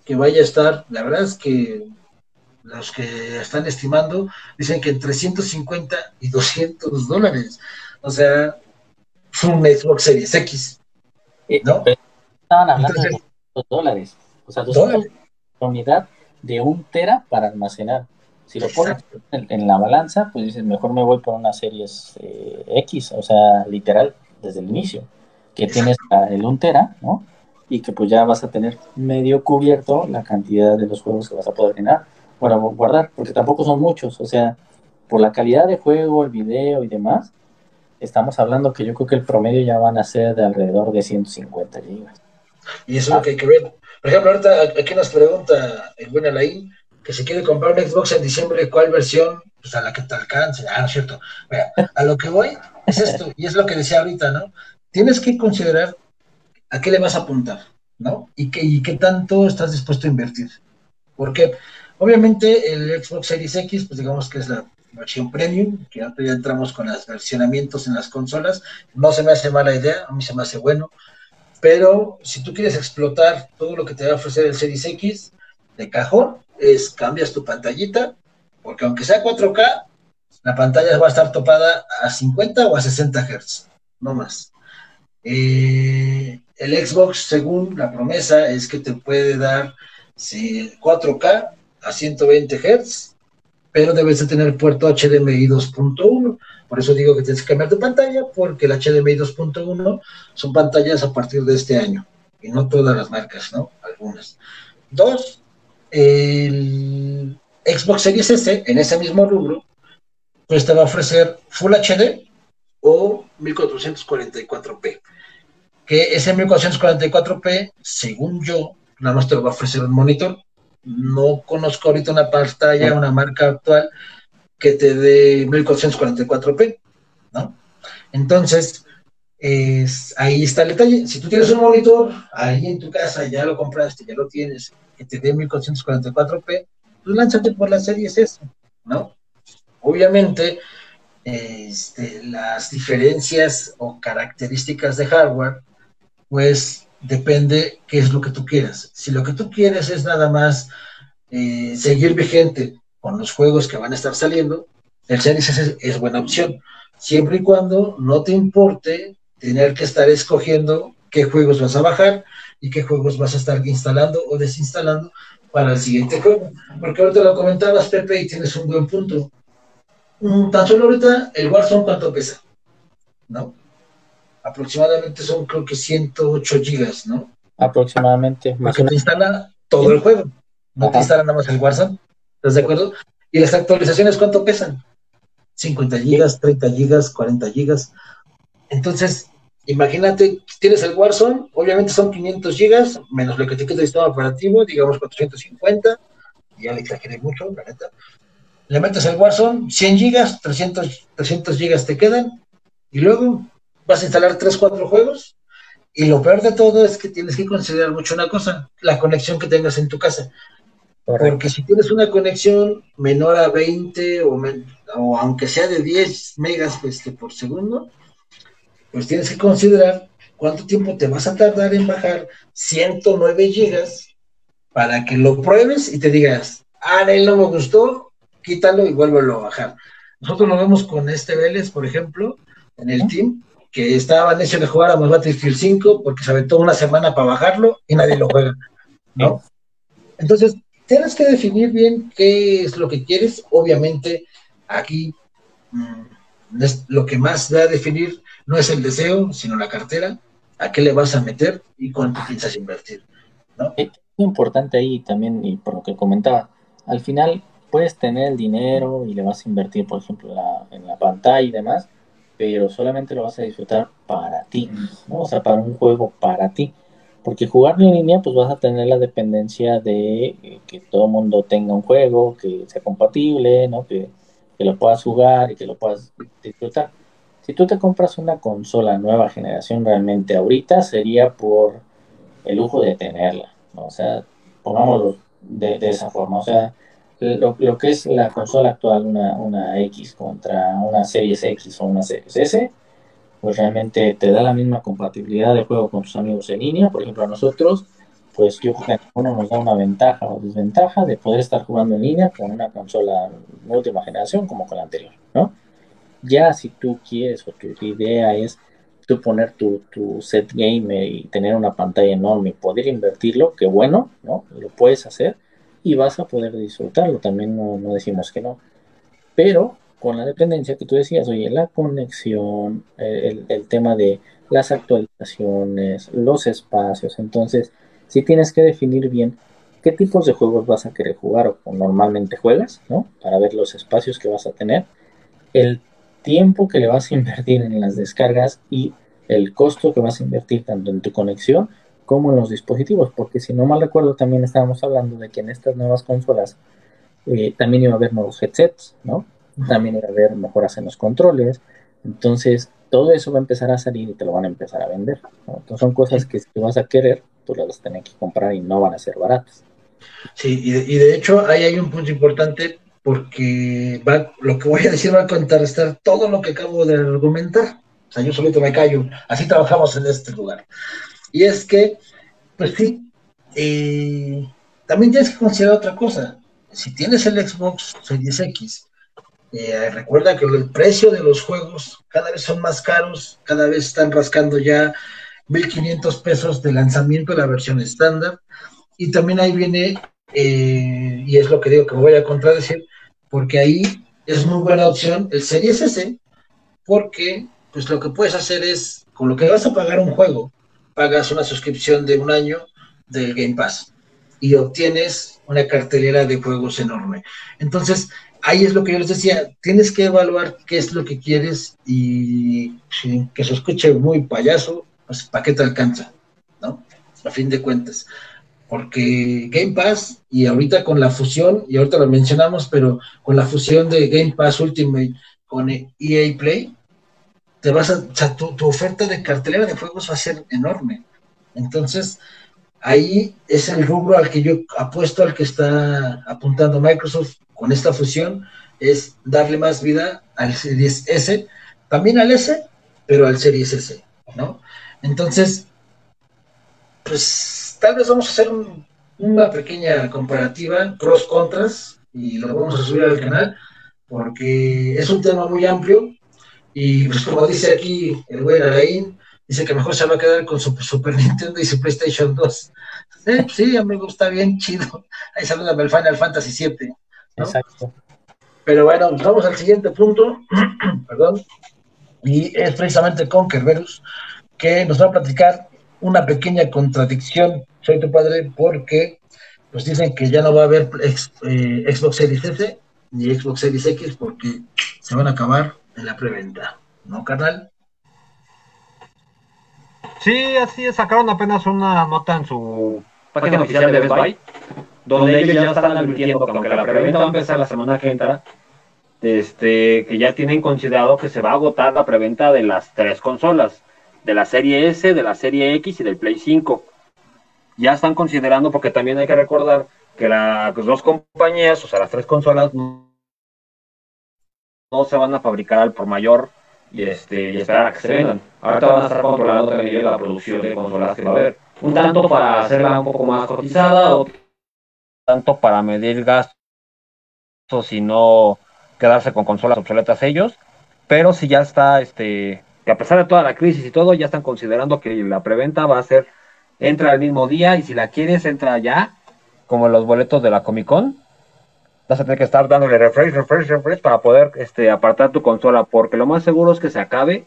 que vaya a estar, la verdad es que los que están estimando dicen que entre 150 y 200 dólares, o sea, un Xbox Series X, ¿no? estaban hablando de 200 dólares, o sea, 200 unidad de un tera para almacenar. Si lo pones en, la balanza, pues dices, mejor me voy por una Series eh, X, o sea, literal, desde el inicio, que tienes el 1 tera, ¿no? y que pues ya vas a tener medio cubierto la cantidad de los juegos que vas a poder generar, para guardar, porque tampoco son muchos, o sea, por la calidad de juego, el video y demás, estamos hablando que yo creo que el promedio ya van a ser de alrededor de 150 gigas. Y eso es lo que hay que ver. Por ejemplo, ahorita aquí nos pregunta el buen Alain que si quiere comprar un Xbox en diciembre, ¿cuál versión? Pues a la que te alcance. Ah, no es cierto. a lo que voy es esto, y es lo que decía ahorita, ¿no? Tienes que considerar ¿a qué le vas a apuntar? ¿No? ¿Y qué, qué tanto estás dispuesto a invertir? Porque obviamente el Xbox Series X, pues digamos que es la versión premium, que ya entramos con los versionamientos en las consolas, no se me hace mala idea, a mí se me hace bueno, pero si tú quieres explotar todo lo que te va a ofrecer el Series X, de cajón, es cambias tu pantallita, porque aunque sea 4K, la pantalla va a estar topada a 50 o a 60 Hz, no más. Eh, el Xbox, según la promesa, es que te puede dar 4K a 120 Hz, pero debes de tener puerto HDMI 2.1. Por eso digo que tienes que cambiar de pantalla, porque el HDMI 2.1 son pantallas a partir de este año, y no todas las marcas, ¿no? Algunas. Dos, el Xbox Series S, en ese mismo rubro, pues te va a ofrecer Full HD o 1444p que ese 1444p, según yo, nada más te va a ofrecer un monitor. No conozco ahorita una pantalla, una marca actual que te dé 1444p, ¿no? Entonces, es, ahí está el detalle. Si tú tienes un monitor ahí en tu casa, ya lo compraste, ya lo tienes, que te dé 1444p, pues lánzate por la serie S, ¿no? Obviamente, este, las diferencias o características de hardware pues depende qué es lo que tú quieras. Si lo que tú quieres es nada más eh, seguir vigente con los juegos que van a estar saliendo, el Series es, buena opción, siempre y cuando no te importe tener que estar escogiendo qué juegos vas a bajar y qué juegos vas a estar instalando o desinstalando para el siguiente juego. Porque ahorita lo comentabas, Pepe, y tienes un buen punto. Mm, tan solo ahorita el Warzone, ¿cuánto pesa? ¿No? Aproximadamente son, creo que 108 gigas, ¿no? Aproximadamente. Más te instala todo el juego. No te instala nada más el Warzone. ¿Estás de acuerdo? ¿Y las actualizaciones cuánto pesan? 50 gigas, 30 gigas, 40 gigas. Entonces, imagínate, tienes el Warzone, obviamente son 500 gigas, menos lo que te queda el sistema operativo, digamos 450, ya le exageré mucho, la neta. Le metes el Warzone, 100 gigas, 300, 300 gigas te quedan, y luego vas a instalar 3, 4 juegos, y lo peor de todo es que tienes que considerar mucho una cosa, la conexión que tengas en tu casa. Porque si tienes una conexión menor a 20 o, o aunque sea de 10 megas este, por segundo, pues tienes que considerar cuánto tiempo te vas a tardar en bajar 109 gigas para que lo pruebes y te digas, ah, él no me gustó, quítalo y vuélvelo a bajar. Nosotros lo vemos con este Vélez, por ejemplo, en el team, que estaba necio de jugar a Battlefield 5 porque se aventó una semana para bajarlo y nadie lo juega, ¿no? Entonces, tienes que definir bien qué es lo que quieres. Obviamente, aquí mm, lo que más da a definir no es el deseo, sino la cartera, a qué le vas a meter y cuánto piensas invertir. ¿no? Es importante ahí también, y por lo que comentaba, al final puedes tener el dinero y le vas a invertir, por ejemplo, en la pantalla y demás, pero solamente lo vas a disfrutar para ti, ¿no? o sea, para un juego para ti. Porque jugar en línea, pues vas a tener la dependencia de eh, que todo el mundo tenga un juego, que sea compatible, ¿no? Que, que lo puedas jugar y que lo puedas disfrutar. Si tú te compras una consola nueva generación realmente ahorita sería por el lujo de tenerla, ¿no? O sea, pongámoslo de, esa forma, o sea, lo, que es la consola actual, una, una X contra una Series X o una Series S, pues realmente te da la misma compatibilidad de juego con tus amigos en línea. Por ejemplo, a nosotros, pues yo creo que uno nos da una ventaja o desventaja de poder estar jugando en línea con una consola de última generación como con la anterior, ¿no? Ya si tú quieres o tu idea es tú poner tu, set gamer y tener una pantalla enorme y poder invertirlo, que bueno, ¿no? Lo puedes hacer y vas a poder disfrutarlo, también no, decimos que no. Pero con la dependencia que tú decías, oye, la conexión, el, el, tema de las actualizaciones, los espacios, entonces sí tienes que definir bien qué tipos de juegos vas a querer jugar o normalmente juegas, ¿no? Para ver los espacios que vas a tener, el tiempo que le vas a invertir en las descargas y el costo que vas a invertir tanto en tu conexión como en los dispositivos, porque si no mal recuerdo también estábamos hablando de que en estas nuevas consolas eh, también iba a haber nuevos headsets, ¿no? También iba a haber mejoras en los controles, entonces todo eso va a empezar a salir y te lo van a empezar a vender, Entonces son cosas que si tú vas a querer, tú las vas a tener que comprar y no van a ser baratas. Sí, y de, y de hecho ahí hay un punto importante porque va, lo que voy a decir va a contrarrestar todo lo que acabo de argumentar. O sea, yo solito me callo. Así trabajamos en este lugar. Y es que, pues sí, eh, también tienes que considerar otra cosa. Si tienes el Xbox Series X, eh, recuerda que el precio de los juegos cada vez son más caros, cada vez están rascando ya 1.500 pesos de lanzamiento de la versión estándar. Y también ahí viene, eh, y es lo que digo que me voy a contradecir, porque ahí es muy buena opción el Series S, porque pues lo que puedes hacer es, con lo que vas a pagar un juego, pagas una suscripción de un año del Game Pass y obtienes una cartelera de juegos enorme. Entonces, ahí es lo que yo les decía, tienes que evaluar qué es lo que quieres y que se escuche muy payaso, pues ¿para qué te alcanza? ¿No? A fin de cuentas porque Game Pass y ahorita con la fusión, y ahorita lo mencionamos, pero con la fusión de Game Pass Ultimate con EA Play, te vas a, o sea, tu, oferta de cartelera de juegos va a ser enorme. Entonces, ahí es el rubro al que yo apuesto, al que está apuntando Microsoft con esta fusión, es darle más vida al Series S, también al S, pero al Series S, ¿no? Entonces, pues tal vez vamos a hacer una pequeña comparativa, cross contras, y lo vamos a subir al canal, porque es un tema muy amplio, y pues como dice aquí el buen Alain, dice que mejor se va a quedar con su Super Nintendo y su PlayStation 2. Sí, sí, amigo, está bien chido. Ahí saluda el Final Fantasy VII. Exacto. Pero bueno, vamos al siguiente punto, *clears throat* perdón, y es precisamente con Kerberus, que nos va a platicar una pequeña contradicción, soy tu padre, porque pues dicen que ya no va a haber eh, Xbox Series S ni Xbox Series X porque se van a acabar en la preventa, ¿no, carnal? Sí, así es, sacaron apenas una nota en su página oficial de Best Buy, donde ellos ya están advirtiendo que aunque la preventa va a empezar la semana que entra, este, que ya tienen considerado que se va a agotar la preventa de las tres consolas, de la serie S, de la serie X y del Play 5. Ya están considerando, porque también hay que recordar que las dos compañías, o sea, las tres consolas, no, se van a fabricar al por mayor y, este, y esperar a que se vendan. Ahorita van a estar controlando también la producción de consolas que va a haber. Un tanto para hacerla un poco más cotizada, o tanto para medir gastos y no quedarse con consolas obsoletas ellos. Pero si ya está, este, que a pesar de toda la crisis y todo, ya están considerando que la preventa va a ser, entra el mismo día y si la quieres, entra ya, como los boletos de la Comic Con vas a tener que estar dándole refresh, refresh, refresh para poder este, apartar tu consola, porque lo más seguro es que se acabe.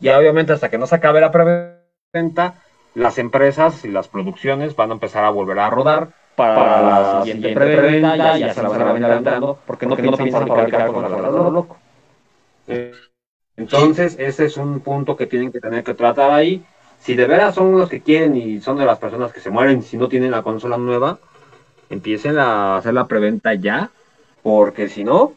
Y obviamente hasta que no se acabe la preventa, las empresas y las producciones van a empezar a volver a rodar para, la siguiente preventa y ya se la van a venir porque no, no piensan fabricar consolas lo loco. Entonces, ese es un punto que tienen que tener que tratar ahí. Si de veras son los que quieren y son de las personas que se mueren si no tienen la consola nueva, empiecen a hacer la preventa ya, porque si no,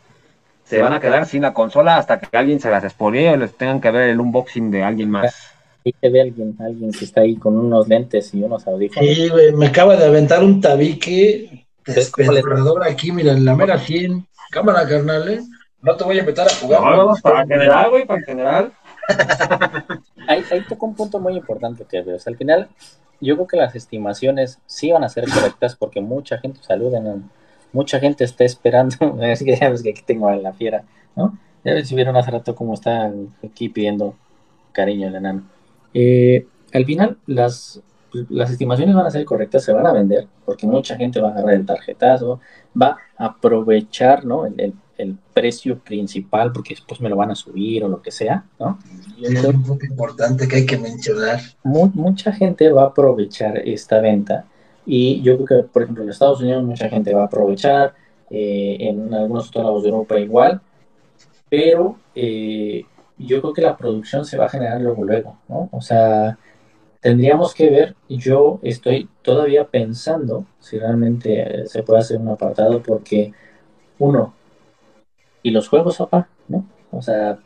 se van a quedar sin la consola hasta que alguien se las exponie o les tengan que ver el unboxing de alguien más. Ahí te ve alguien, alguien que está ahí con unos lentes y unos audífonos. Sí, me acaba de aventar un tabique despedorrador aquí, mira, en la mera 100. Cámara, carnal, ¿eh? No te voy a invitar a jugar. No, para general, güey, para general. *laughs* ahí, ahí toca un punto muy importante que sea, al final yo creo que las estimaciones sí van a ser correctas porque mucha gente, saluden, mucha gente está esperando, *laughs* es que que aquí tengo a la fiera, ¿no? Ya si vieron hace rato cómo está aquí pidiendo cariño el enano. Eh, al final, las, las estimaciones van a ser correctas, se van a vender, porque mucha gente va a agarrar el tarjetazo, va a aprovechar, ¿no? el precio principal porque después me lo van a subir o lo que sea, ¿no? Y es punto importante que hay que mencionar. mucha gente va a aprovechar esta venta y yo creo que, por ejemplo, en Estados Unidos mucha gente va a aprovechar, eh, en algunos otros lados de Europa igual, pero eh, yo creo que la producción se va a generar luego, luego, ¿no? O sea, tendríamos que ver, yo estoy todavía pensando si realmente se puede hacer un apartado porque, uno, y los juegos, papá, ¿no? O sea,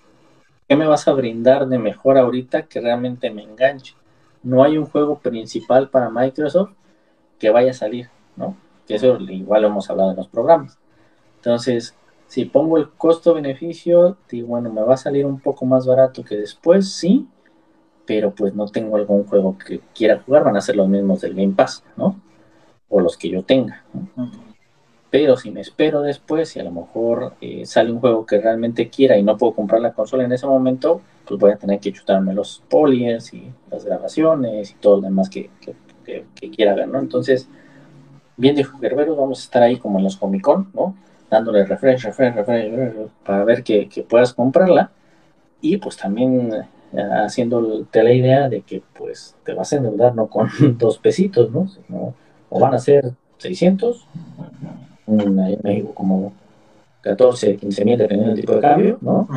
¿qué me vas a brindar de mejor ahorita que realmente me enganche? No hay un juego principal para Microsoft que vaya a salir, ¿no? Que eso igual lo hemos hablado en los programas. Entonces, si pongo el costo-beneficio, digo, bueno, me va a salir un poco más barato que después, sí, pero pues no tengo algún juego que quiera jugar, van a ser los mismos del Game Pass, ¿no? O los que yo tenga, ¿no? Pero si me espero después y a lo mejor eh, sale un juego que realmente quiera y no puedo comprar la consola en ese momento, pues voy a tener que chutarme los polies y las grabaciones y todo lo demás que, quiera ver, ¿no? Entonces, bien dijo Gerberos, vamos a estar ahí como en los Comic Con, ¿no? Dándole refresh, refresh, refresh, para ver que, puedas comprarla. Y pues también eh, haciéndote la idea de que pues te vas a endeudar no con *laughs* dos pesitos, ¿no? o van a ser 600 en México como 14, 15 mil, dependiendo del tipo de cambio, ¿no?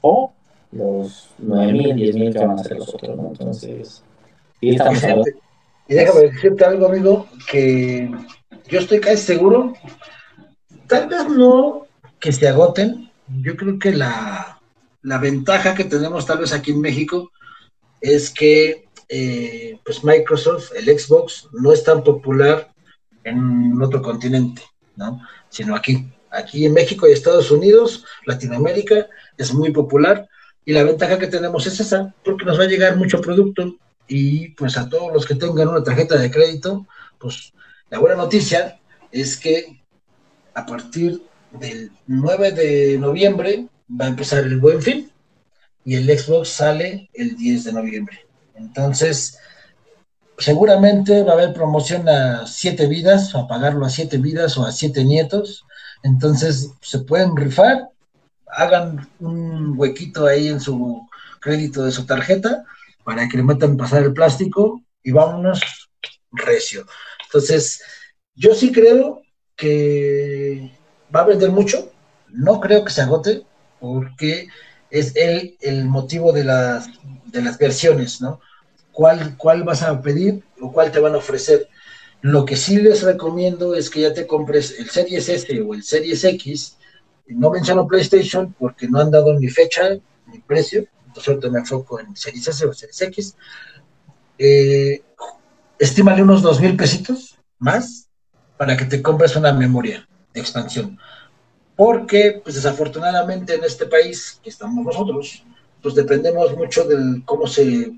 O los 9 mil, 10 mil que van a ser los otros, ¿no? Entonces, y estamos Y déjame decirte algo, amigo, que yo estoy casi seguro, tal vez no que se agoten, yo creo que la, la ventaja que tenemos tal vez aquí en México es que eh, pues Microsoft, el Xbox, no es tan popular en otro continente. ¿No? Sino aquí. Aquí en México y Estados Unidos, Latinoamérica, es muy popular y la ventaja que tenemos es esa, porque nos va a llegar mucho producto y pues a todos los que tengan una tarjeta de crédito, pues la buena noticia es que a partir del 9 de noviembre va a empezar el buen fin y el Xbox sale el 10 de noviembre. Entonces, seguramente va a haber promoción a siete vidas, a pagarlo a siete vidas o a siete nietos. Entonces, se pueden rifar, hagan un huequito ahí en su crédito de su tarjeta para que le metan pasar el plástico y vámonos recio. Entonces, yo sí creo que va a vender mucho, no creo que se agote, porque es el, el motivo de las, de las versiones, ¿no? ¿Cuál, ¿Cuál vas a pedir o cuál te van a ofrecer? Lo que sí les recomiendo es que ya te compres el Series S o el Series X. No menciono PlayStation porque no han dado ni fecha ni precio. Entonces ahorita me enfoco en Series S o Series X. Eh, estímale unos dos mil pesitos más para que te compres una memoria de expansión porque pues desafortunadamente en este país que estamos nosotros, pues dependemos mucho de cómo se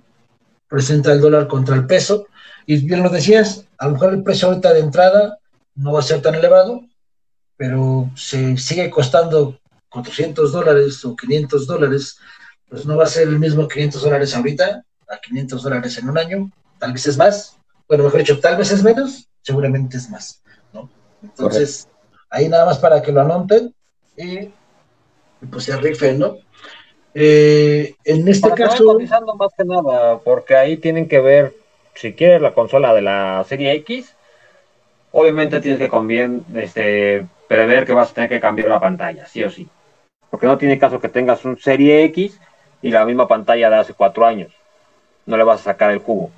presenta el dólar contra el peso, y bien lo decías, a lo mejor el precio ahorita de entrada no va a ser tan elevado, pero se sigue costando 400 dólares o 500 dólares, pues no va a ser el mismo 500 dólares ahorita a 500 dólares en un año, tal vez es más, bueno, mejor dicho, tal vez es menos, seguramente es más, ¿no? Entonces, Ahí nada más para que lo anoten y pues se rifen, ¿no? Eh, en este caso. más que nada, porque ahí tienen que ver, si quieres la consola de la serie X, obviamente tienes que convien, este, prever que vas a tener que cambiar la pantalla, sí o sí. Porque no tiene caso que tengas un serie X y la misma pantalla de hace cuatro años. No le vas a sacar el jugo.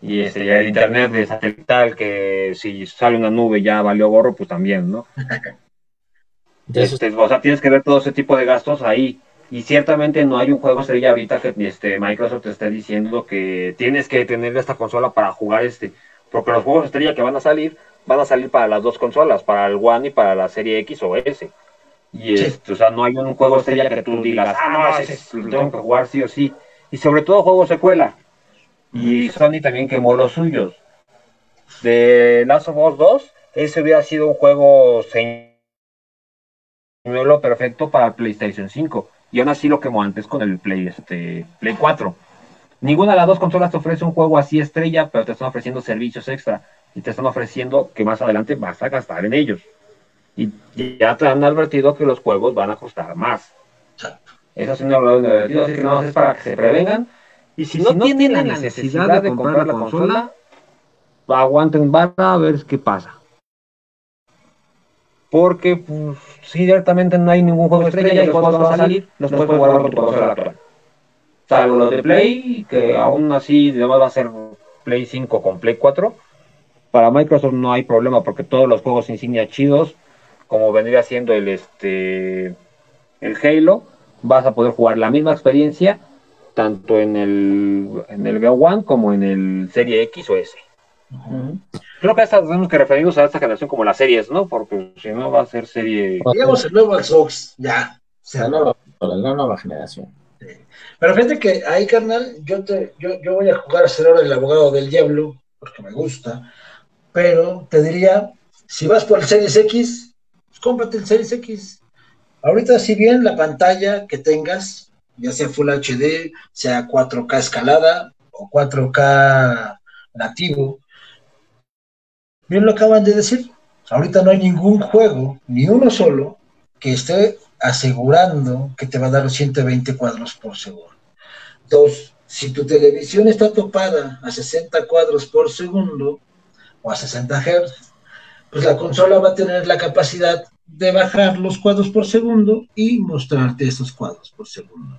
Y este, el internet de satelital, que si sale una nube ya valió gorro, pues también, ¿no? *laughs* Este, o sea, tienes que ver todo ese tipo de gastos ahí. Y ciertamente no hay un juego estrella ahorita que este, Microsoft te esté diciendo que tienes que tener esta consola para jugar este. Porque los juegos estrella que van a salir, van a salir para las dos consolas, para el One y para la serie X o S. Y este, o sea, no hay un juego estrella que tú digas, ah, no, ese, lo tengo que jugar sí o sí. Y sobre todo juegos secuela. Y Sony también quemó los suyos. De Last of Us 2, ese hubiera sido un juego señuelo perfecto para el PlayStation 5. Y aún así lo quemó antes con el Play, este, Play 4. Ninguna de las dos consolas te ofrece un juego así estrella, pero te están ofreciendo servicios extra. Y te están ofreciendo que más adelante vas a gastar en ellos. Y ya te han advertido que los juegos van a costar más. Eso sí no lo he así que no es para que se prevengan y si, no, tienen, la necesidad, de comprar la consola, aguanten barra a ver qué pasa. Porque, pues, si directamente no hay ningún juego estrella y cuando va a salir, los puedes jugar con tu consola actual. Salvo los de Play, que aún así además va a ser Play 5 con Play 4. Para Microsoft no hay problema porque todos los juegos insignia chidos, como vendría siendo el este el Halo, vas a poder jugar la misma experiencia tanto en el, en el One como en el Serie X o S. Creo que hasta tenemos que referirnos a esta generación como las series, ¿no? Porque si no va a ser serie. Digamos el nuevo Xbox, ya. la, nueva, la nueva generación. Pero fíjate que ahí, carnal, yo, te, yo, yo voy a jugar a ser ahora el abogado del diablo, porque me gusta. Pero te diría, si vas por el Series X, pues cómprate el Series X. Ahorita, si bien la pantalla que tengas ya sea Full HD, sea 4K escalada o 4K nativo. Bien lo acaban de decir, ahorita no hay ningún juego, ni uno solo, que esté asegurando que te va a dar los 120 cuadros por segundo. Dos, si tu televisión está topada a 60 cuadros por segundo o a 60 Hz, pues la consola va a tener la capacidad de bajar los cuadros por segundo y mostrarte esos cuadros por segundo.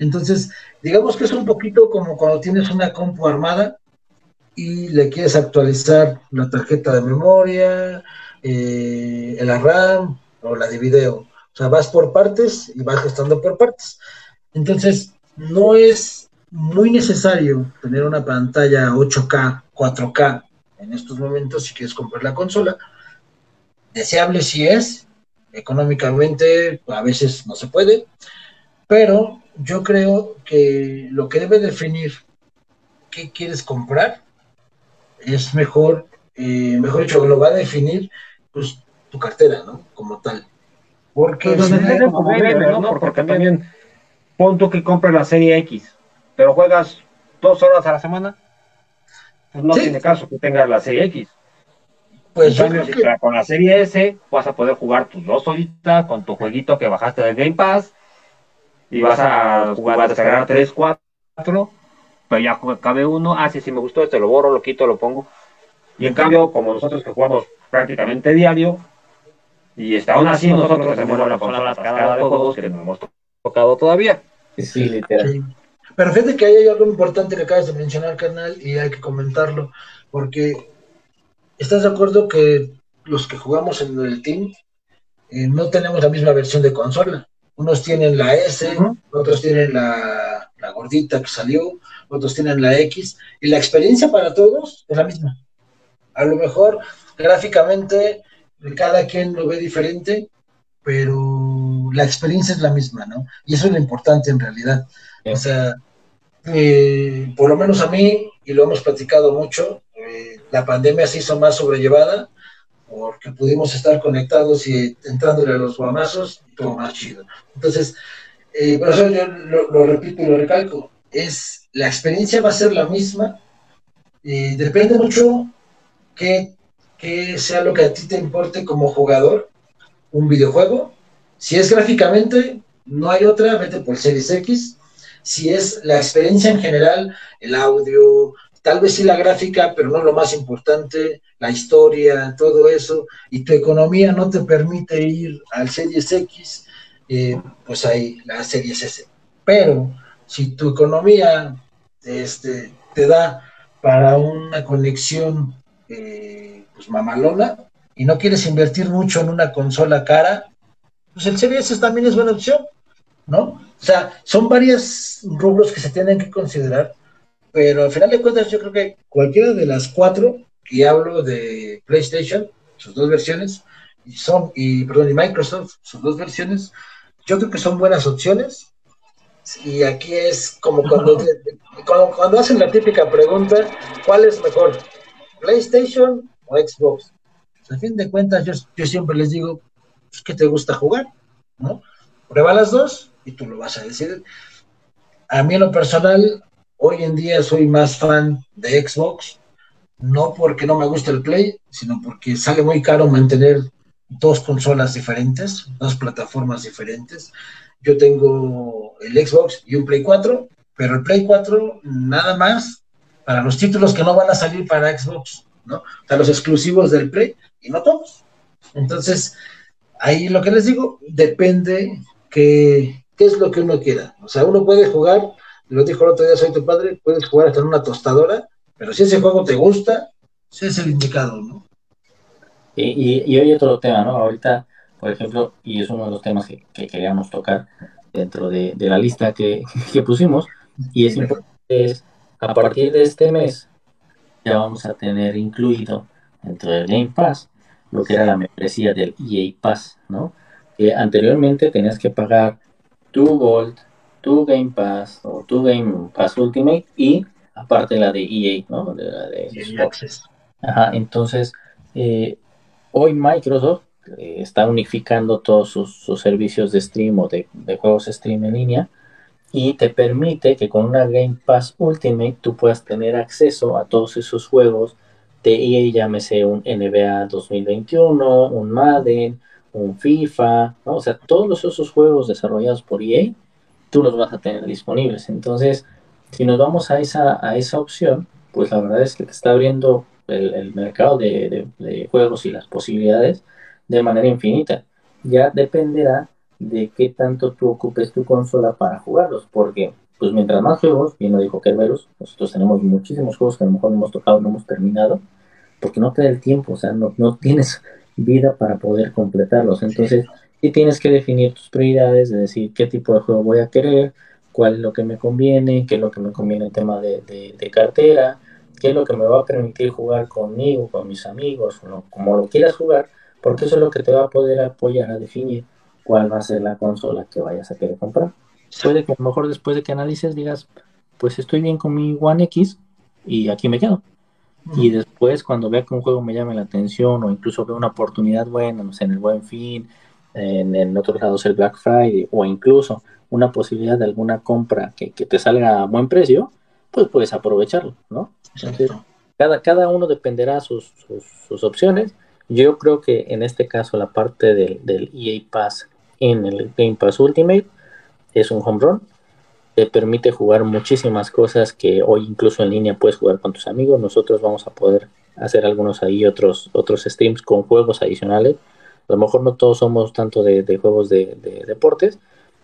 Entonces, digamos que es un poquito como cuando tienes una compu armada y le quieres actualizar la tarjeta de memoria, eh, el RAM o la de video. O sea, vas por partes y vas gastando por partes. Entonces, no es muy necesario tener una pantalla 8K, 4K en estos momentos si quieres comprar la consola. Deseable si es, económicamente a veces no se puede, pero yo creo que lo que debe definir qué quieres comprar es mejor, eh, mejor dicho, lo va a definir pues tu cartera, ¿no? Como tal. Porque, pues Porque también pon tú que compres la serie X, pero juegas dos horas a la semana, pues no tiene caso que tengas la serie X. Pues con la serie S vas a poder jugar tus dos horitas con tu jueguito que bajaste del Game Pass y vas a jugar a descargar 3, 4, pero ya cabe uno, ah, sí, sí me gustó, este lo borro, lo quito, lo pongo. Y en cambio, como nosotros que jugamos prácticamente diario, y está aún así nosotros tenemos la consola cada de juegos que no hemos tocado todavía. Sí, literal. Pero fíjate que hay algo importante que acabas de mencionar, carnal, y hay que comentarlo, porque ¿estás de acuerdo que los que jugamos en el team eh, no tenemos la misma versión de consola? Unos tienen la S, otros tienen la, la, gordita que salió, otros tienen la X, y la experiencia para todos es la misma. A lo mejor gráficamente cada quien lo ve diferente, pero la experiencia es la misma, ¿no? Y eso es lo importante en realidad. O sea, eh, por lo menos a mí, y lo hemos platicado mucho, eh, la pandemia se hizo más sobrellevada porque pudimos estar conectados y entrándole a los guamazos, todo más chido. Entonces, eh, por eso yo lo, repito y lo recalco, es la experiencia va a ser la misma, depende mucho qué, qué sea lo que a ti te importe como jugador, un videojuego. Si es gráficamente, no hay otra, vete por Series X. Si es la experiencia en general, el audio, tal vez sí la gráfica, pero no lo más importante, la historia, todo eso, y tu economía no te permite ir al Series X, eh, pues hay la Series S. Pero si tu economía este, te da para una conexión eh, pues mamalona y no quieres invertir mucho en una consola cara, pues el Series S también es buena opción, ¿no? O sea, son varios rubros que se tienen que considerar, pero al final de cuentas yo creo que cualquiera de las cuatro, y hablo de PlayStation, sus dos versiones, y son, y perdón, y Microsoft, sus dos versiones, yo creo que son buenas opciones y aquí es como *laughs* cuando, cuando, hacen la típica pregunta, ¿cuál es mejor? ¿PlayStation o Xbox? Pues, a fin de cuentas, yo, yo siempre les digo, pues, ¿qué te gusta jugar? ¿No? Prueba las dos y tú lo vas a decir. A mí en lo personal, hoy en día soy más fan de Xbox, no porque no me guste el Play, sino porque sale muy caro mantener dos consolas diferentes, dos plataformas diferentes. Yo tengo el Xbox y un Play 4, pero el Play 4 nada más para los títulos que no van a salir para Xbox, ¿no? O sea, los exclusivos del Play y no todos. Entonces, ahí lo que les digo, depende qué, qué es lo que uno quiera. O sea, uno puede jugar, lo dijo el otro día, soy tu padre, puedes jugar hasta en una tostadora, pero si ese juego te gusta, ese es el indicado, ¿no? Y, y, hay otro tema, ¿no? Ahorita, por ejemplo, y es uno de los temas que, queríamos tocar dentro de, la lista *laughs* que, pusimos, y es importante, es, a partir de este mes, ya vamos a tener incluido dentro del Game Pass lo que era la membresía del EA Pass, ¿no? Que anteriormente tenías que pagar tu Gold, tu Game Pass o tu Game Pass Ultimate y aparte la de EA, ¿no? De la de Ajá, entonces, eh, hoy Microsoft eh, está unificando todos sus, servicios de stream o de, juegos stream en línea y te permite que con una Game Pass Ultimate tú puedas tener acceso a todos esos juegos de EA, llámese un NBA 2021, un Madden, un FIFA, o sea, todos esos juegos desarrollados por EA, tú los vas a tener disponibles. Entonces, si nos vamos a esa, a esa opción, pues la verdad es que te está abriendo el, mercado de, juegos y las posibilidades de manera infinita. Ya dependerá de qué tanto tú ocupes tu consola para jugarlos, porque pues mientras más juegos, bien lo dijo Kerberos, nosotros tenemos muchísimos juegos que a lo mejor no hemos tocado, no hemos terminado, porque no te da el tiempo, o sea, no, no tienes vida para poder completarlos. Entonces, sí tienes que definir tus prioridades, de decir qué tipo de juego voy a querer, cuál es lo que me conviene, qué es lo que me conviene en tema de, de cartera, qué es lo que me va a permitir jugar conmigo, con mis amigos, o como lo quieras jugar, porque eso es lo que te va a poder apoyar a definir cuál va a ser la consola que vayas a querer comprar. Puede que a lo mejor después de que analices digas, pues estoy bien con mi One X y aquí me quedo. Y después cuando vea que un juego me llame la atención o incluso vea una oportunidad buena, no sé, en el Buen Fin, en, en otros lados el Black Friday o incluso una posibilidad de alguna compra que, que te salga a buen precio, pues puedes aprovecharlo, ¿no? cada, cada uno dependerá sus, sus, opciones. Yo creo que en este caso la parte del, del EA Pass en el Game Pass Ultimate es un home run. Te permite jugar muchísimas cosas que hoy incluso en línea puedes jugar con tus amigos. Nosotros vamos a poder hacer algunos ahí otros, otros streams con juegos adicionales. A lo mejor no todos somos tanto de, juegos de, deportes,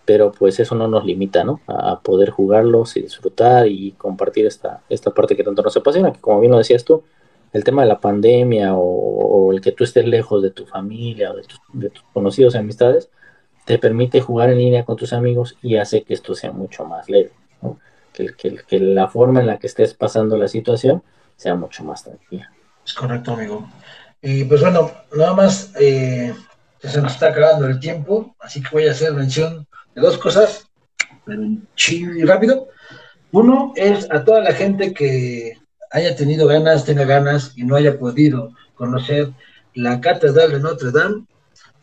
pero pues eso no nos limita, ¿no? A, poder jugarlos y disfrutar y compartir esta, esta parte que tanto nos apasiona, que como bien lo decías tú, el tema de la pandemia o, el que tú estés lejos de tu familia o de, tus conocidos y amistades, te permite jugar en línea con tus amigos y hace que esto sea mucho más leve, ¿no? que, que, la forma en la que estés pasando la situación sea mucho más tranquila. Es correcto, amigo. Y pues bueno, nada más eh, se nos está acabando el tiempo, así que voy a hacer mención de dos cosas, y rápido. Uno es a toda la gente que haya tenido ganas, tenga ganas y no haya podido conocer la Catedral de Notre Dame,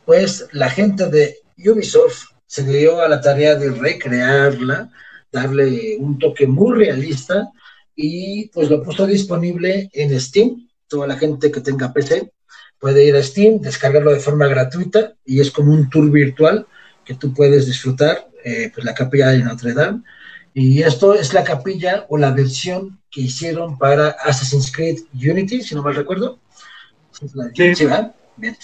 pues la gente de Ubisoft se dio a la tarea de recrearla, darle un toque muy realista y pues lo puso disponible en Steam. Toda la gente que tenga PC puede ir a Steam, descargarlo de forma gratuita y es como un tour virtual que tú puedes disfrutar, eh, pues la capilla de Notre Dame. Y esto es la capilla o la versión que hicieron para Assassin's Creed Unity, si no mal recuerdo. Sí, sí Bien.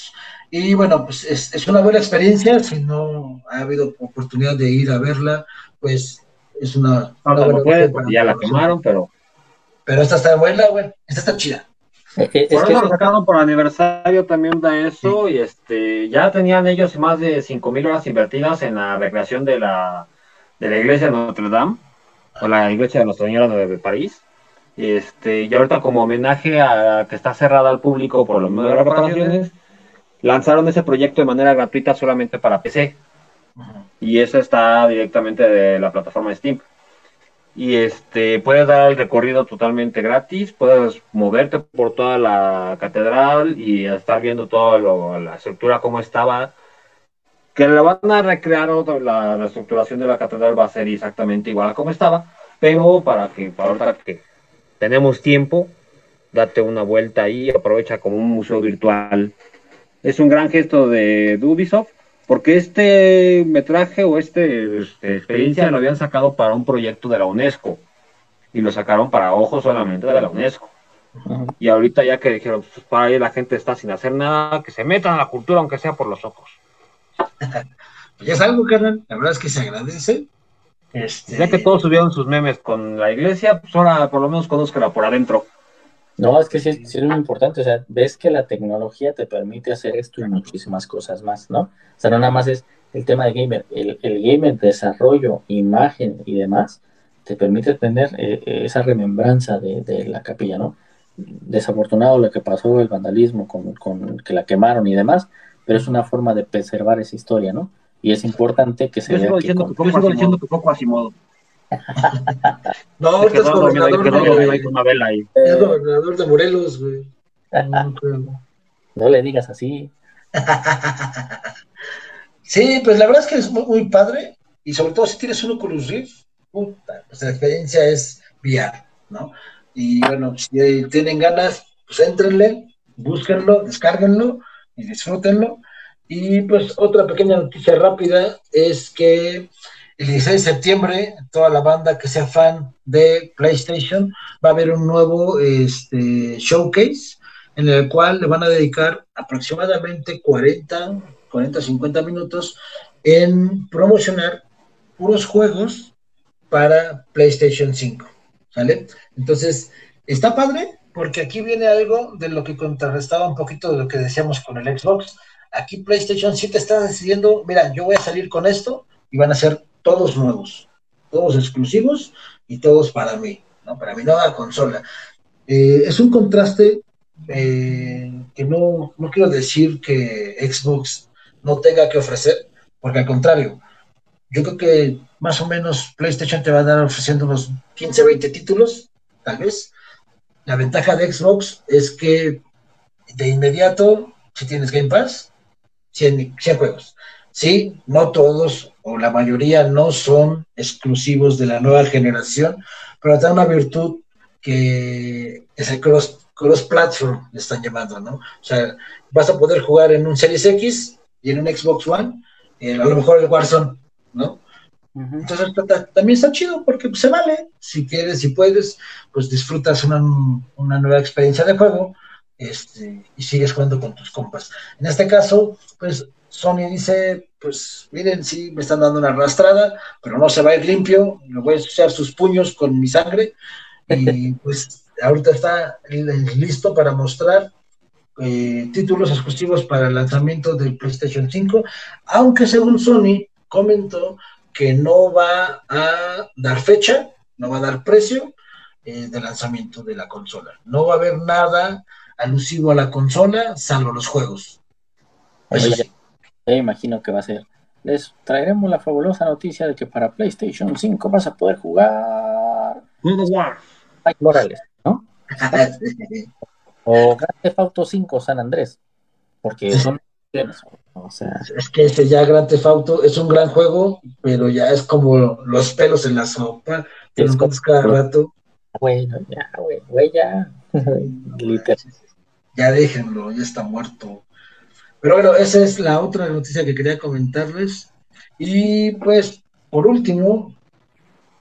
Y bueno, pues es, una buena experiencia. Si no ha habido oportunidad de ir a verla, pues es una. No, puede, ya la quemaron, pero. Pero esta está buena, güey. Esta está chida. Por eso lo sacaron por aniversario también de eso. Y este ya tenían ellos más de 5.000 horas invertidas en la recreación de la, de la iglesia de Notre Dame, o la iglesia de Nuestra Señora de París. Y, este, y ahorita, como homenaje a que está cerrada al público por las nuevas reparaciones lanzaron ese proyecto de manera gratuita solamente para PC. Y eso está directamente de la plataforma de Steam. Y este, puedes dar el recorrido totalmente gratis, puedes moverte por toda la catedral y estar viendo toda la estructura como estaba. Que la van a recrear, la, la, estructuración de la catedral va a ser exactamente igual a como estaba, pero para que, para ahorita que tenemos tiempo, date una vuelta ahí, aprovecha como un museo virtual es un gran gesto de, Ubisoft, porque este metraje o este, este, experiencia lo habían sacado para un proyecto de la UNESCO y lo sacaron para ojos solamente de la UNESCO. Y ahorita ya que dijeron, pues para ahí la gente está sin hacer nada, que se metan a la cultura aunque sea por los ojos. ya *laughs* es algo, carnal, la verdad es que se agradece. Este... Ya que todos subieron sus memes con la iglesia, pues ahora por lo menos conozcanla por adentro. No, es que sí, es muy importante, o sea, ves que la tecnología te permite hacer esto y muchísimas cosas más, ¿no? O sea, no nada más es el tema de gamer, el, el gamer, desarrollo, imagen y demás, te permite tener eh, eh, esa remembranza de, la capilla, ¿no? Desafortunado lo que pasó, el vandalismo con, con, que la quemaron y demás, pero es una forma de preservar esa historia, ¿no? Y es importante que se vea que, con, que, diciendo que poco modo no, es gobernador, de, es gobernador de Morelos, güey. No, le digas así. sí, pues la verdad es que es muy, padre. Y sobre todo si tienes un Oculus Rift, puta, pues la experiencia es VR, ¿no? Y bueno, si tienen ganas, pues entrenle, búsquenlo, descárguenlo y disfrútenlo. Y pues otra pequeña noticia rápida es que el 16 de septiembre, toda la banda que sea fan de PlayStation va a haber un nuevo este, showcase en el cual le van a dedicar aproximadamente 40, 40, 50 minutos en promocionar puros juegos para PlayStation 5. ¿Sale? Entonces, está padre porque aquí viene algo de lo que contrarrestaba un poquito de lo que decíamos con el Xbox. Aquí PlayStation 7 está decidiendo, mira, yo voy a salir con esto y van a ser todos nuevos, todos exclusivos y todos para mí, ¿no? Para mi nueva consola. Eh, es un contraste eh, que no, no quiero decir que Xbox no tenga que ofrecer, porque al contrario, yo creo que más o menos PlayStation te va a dar ofreciendo unos 15, 20 títulos, tal vez. La ventaja de Xbox es que de inmediato, si tienes Game Pass, 100, 100 juegos. Sí, no todos o la mayoría no son exclusivos de la nueva generación, pero da una virtud que es el cross, cross platform, le están llamando, ¿no? O sea, vas a poder jugar en un Series X y en un Xbox One, y a lo mejor el Warzone, ¿no? Entonces también está chido porque pues, se vale, si quieres, si puedes, pues disfrutas una, una nueva experiencia de juego este, y sigues jugando con tus compas. En este caso, pues Sony dice, pues miren, sí, me están dando una arrastrada, pero no se va a ir limpio, me voy a ensuciar sus puños con mi sangre y *laughs* pues ahorita está listo para mostrar eh, títulos exclusivos para el lanzamiento del PlayStation 5, aunque según Sony comentó que no va a dar fecha, no va a dar precio eh, de lanzamiento de la consola. No va a haber nada alusivo a la consola, salvo los juegos. Oye, imagino que va a ser. Les traeremos la fabulosa noticia de que para PlayStation 5 vas a poder jugar Morales, ¿no? *laughs* o Grand Theft Auto 5 San Andrés, porque son es que ese ya Grand Theft Auto es un gran juego, pero ya es como los pelos en la sopa, te los cada rato. Bueno, ya, güey, ya. *laughs* Ya déjenlo, ya está muerto. Pero bueno, esa es la otra noticia que quería comentarles. Y pues, por último,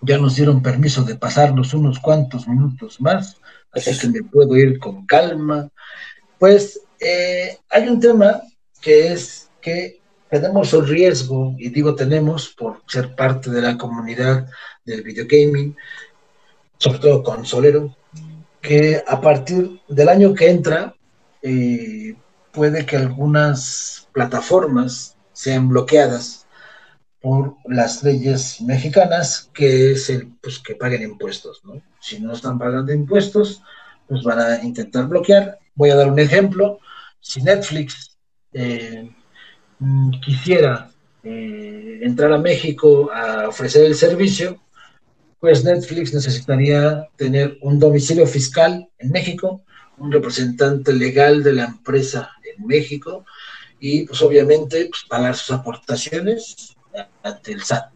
ya nos dieron permiso de pasarnos unos cuantos minutos más, así que me puedo ir con calma. Pues eh, hay un tema que es que tenemos el riesgo, y digo tenemos por ser parte de la comunidad del videogaming, sobre todo consolero, que a partir del año que entra, eh, puede que algunas plataformas sean bloqueadas por las leyes mexicanas, que es el pues, que paguen impuestos. ¿no? Si no están pagando impuestos, pues van a intentar bloquear. Voy a dar un ejemplo. Si Netflix eh, mm, quisiera eh, entrar a México a ofrecer el servicio, pues Netflix necesitaría tener un domicilio fiscal en México, un representante legal de la empresa México y pues obviamente pues, pagar sus aportaciones ante el SAT,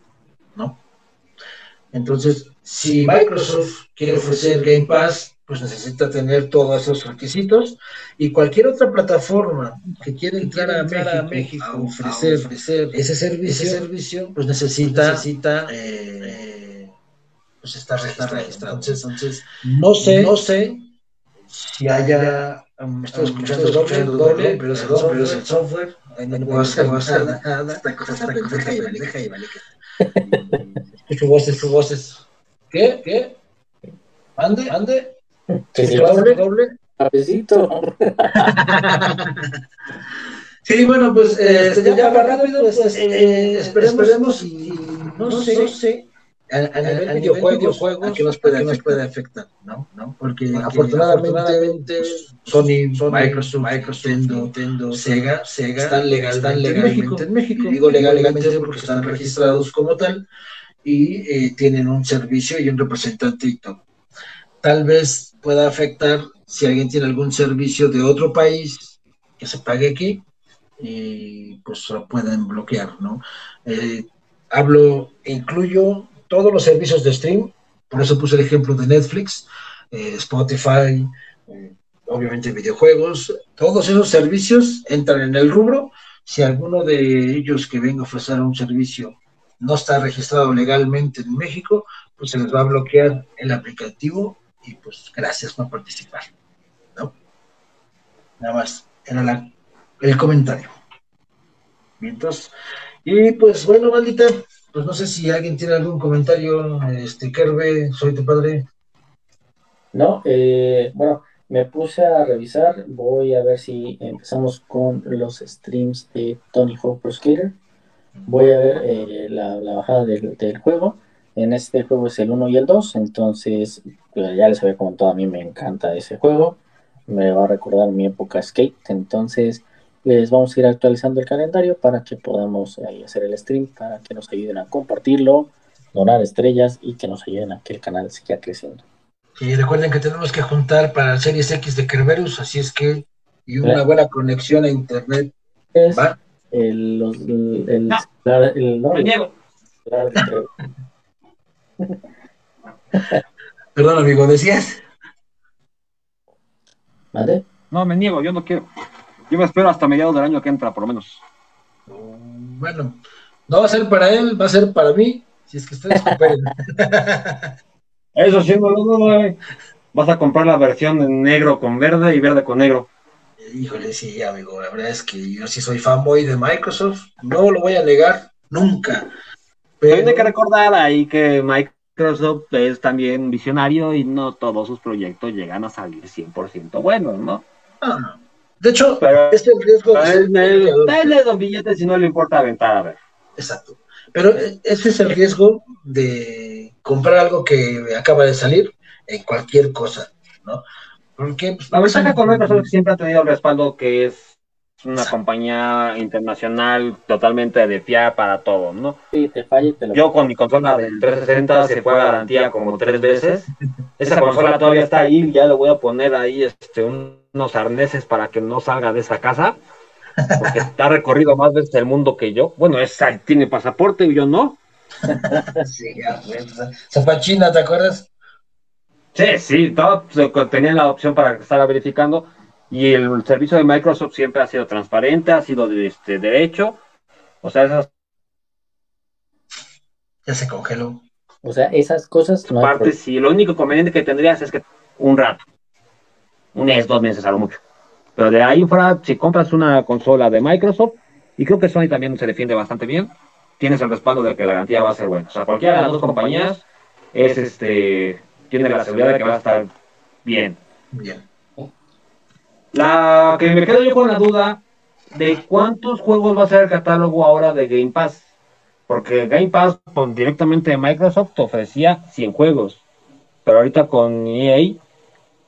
¿no? Entonces, si Microsoft quiere ofrecer Game Pass, pues necesita tener todos esos requisitos y cualquier otra plataforma que quiera entrar, a, México, a, ofrecer, ese servicio, servicio pues necesita, necesita eh, pues estar registrado. Entonces, no sé, no sé si haya, me estoy escuchando, doble, doble, pero es el software, pero es el software, no puedo hacer nada, esta cosa y vale, y vale. Escucho voces, voces. ¿Qué? ¿Qué? ¿Ande? ¿Ande? Doble, doble. *laughs* sí, bueno, pues este, ya, para rápido, pues, pues eh, esperemos, y, no, sé, no sé a, a, nivel a videojuegos, a qué nos puede, nos puede afectar, ¿no? ¿no? Porque, Porque afortunadamente, pues, Sony, Sony, Microsoft, Microsoft Nintendo, Sega, Sega están, legal, están legalmente en México. Digo legalmente porque están registrados como tal y eh, tienen un servicio y un representante y todo. Tal vez pueda afectar si alguien tiene algún servicio de otro país que se pague aquí y pues lo pueden bloquear, ¿no? Eh, hablo, incluyo todos los servicios de stream, por eso puse el ejemplo de Netflix, eh, Spotify, eh, obviamente videojuegos, todos esos servicios entran en el rubro. Si alguno de ellos que venga a ofrecer un servicio no está registrado legalmente en México, pues se les va a bloquear el aplicativo y pues gracias por participar. ¿no? Nada más, era el comentario. Mientras, y pues bueno, maldita, pues no sé si alguien tiene algún comentario, este, Kerbe, soy tu padre. No, eh, bueno, me puse a revisar, voy a ver si empezamos con los streams de Tony Hawk Pro Skater. Voy a ver eh, la, bajada del, juego. En este juego es el 1 y el 2, entonces pues, ya les había comentado, a mí me encanta ese juego, me va a recordar mi época skate, entonces les vamos a ir actualizando el calendario para que podamos hacer el stream, para que nos ayuden a compartirlo, donar estrellas y que nos ayuden a que el canal siga creciendo. Y recuerden que tenemos que juntar para Series X de Kerberus, así es que y una buena conexión a internet. ¿va? El, el, el, el, *laughs* Perdón, amigo, ¿decías? ¿Vale? No, me niego, yo no quiero. Yo me espero hasta mediados del año que entra, por lo menos. Bueno, no va a ser para él, va a ser para mí, si es que ustedes *laughs* cooperen. Eso sí, no, no, no, Vas a comprar la versión en negro con verde y verde con negro. Híjole, sí, amigo, la verdad es que yo sí soy fanboy de Microsoft, no lo voy a negar nunca. Pero hay que recordar ahí que Microsoft es también visionario y no todos sus proyectos llegan a salir 100% buenos, ¿no? Ah, de hecho, pero, este es el riesgo de... Dale dos billetes si no le importa aventar, a ver. Exacto. Pero eh, ese es el riesgo de comprar algo que acaba de salir en cualquier cosa, ¿no? Porque pues, la ventaja con Microsoft siempre ha tenido el respaldo que es una compañía internacional totalmente de fiar para todo, ¿no? Sí, te lo... Yo con mi consola del 360 se fue a garantía como tres veces. Esa consola todavía está ahí, ya le voy a poner ahí este, unos arneses para que no salga de esa casa, porque ha recorrido más veces el mundo que yo. Bueno, esa tiene pasaporte y yo no. sí, ya, se fue a China, ¿te acuerdas? Sí, sí, todo tenía la opción para estar verificando y el servicio de Microsoft siempre ha sido transparente, ha sido de este derecho. O sea, esas ya se congeló. O sea, esas cosas no parte, sí, lo único conveniente que tendrías es que un rato, un mes, dos meses a lo mucho. Pero de ahí fuera, si compras una consola de Microsoft, y creo que Sony también se defiende bastante bien, tienes el respaldo de que la garantía va a ser buena. O sea, cualquiera de las dos compañías es este tiene la seguridad de que va a estar bien. Bien. La que me quedo yo con la duda de cuántos juegos va a ser el catálogo ahora de Game Pass. Porque Game Pass con, directamente de Microsoft ofrecía 100 juegos. Pero ahorita con EA,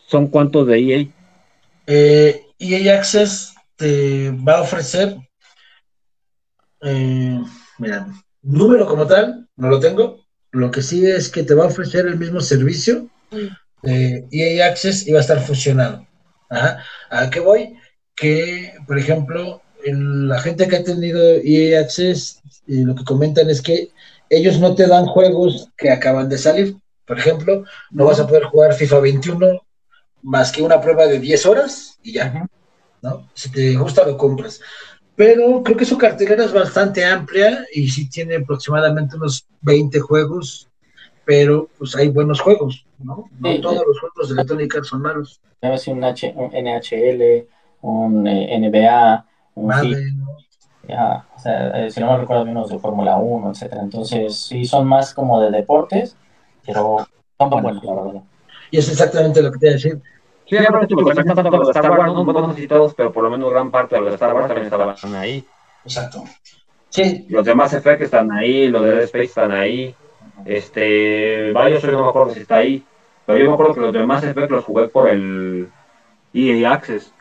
¿son cuántos de EA? Eh, EA Access te va a ofrecer, eh, mira, número como tal, no lo tengo, lo que sí es que te va a ofrecer el mismo servicio de EA Access y va a estar fusionado. ¿A qué voy? Que, por ejemplo, la gente que ha tenido EA Access, y lo que comentan es que ellos no te dan juegos que acaban de salir. Por ejemplo, no vas a poder jugar FIFA 21 más que una prueba de 10 horas y ya. ¿no? Si te gusta, lo compras pero creo que su cartelera es bastante amplia y sí tiene aproximadamente unos 20 juegos, pero pues hay buenos juegos, ¿no? No todos los juegos de Electronic Arts son malos. Debe ser un, NHL, un eh, NBA, un ya, o sea, eh, si no me recuerdo menos de Fórmula 1, etcétera. Entonces, sí son más como de deportes, pero son buenos, la verdad. Y es exactamente lo que te iba a decir. Sí, aparte, porque no tanto los Star Wars, no, no sé si todos, pero por lo menos gran parte de los Star Wars también estaban ahí. Exacto. Sí. Los demás Effect están ahí, los de Dead Space están ahí. Este, varios yo no me acuerdo si está ahí. Pero yo me acuerdo que los demás Effect los jugué por el EA Access.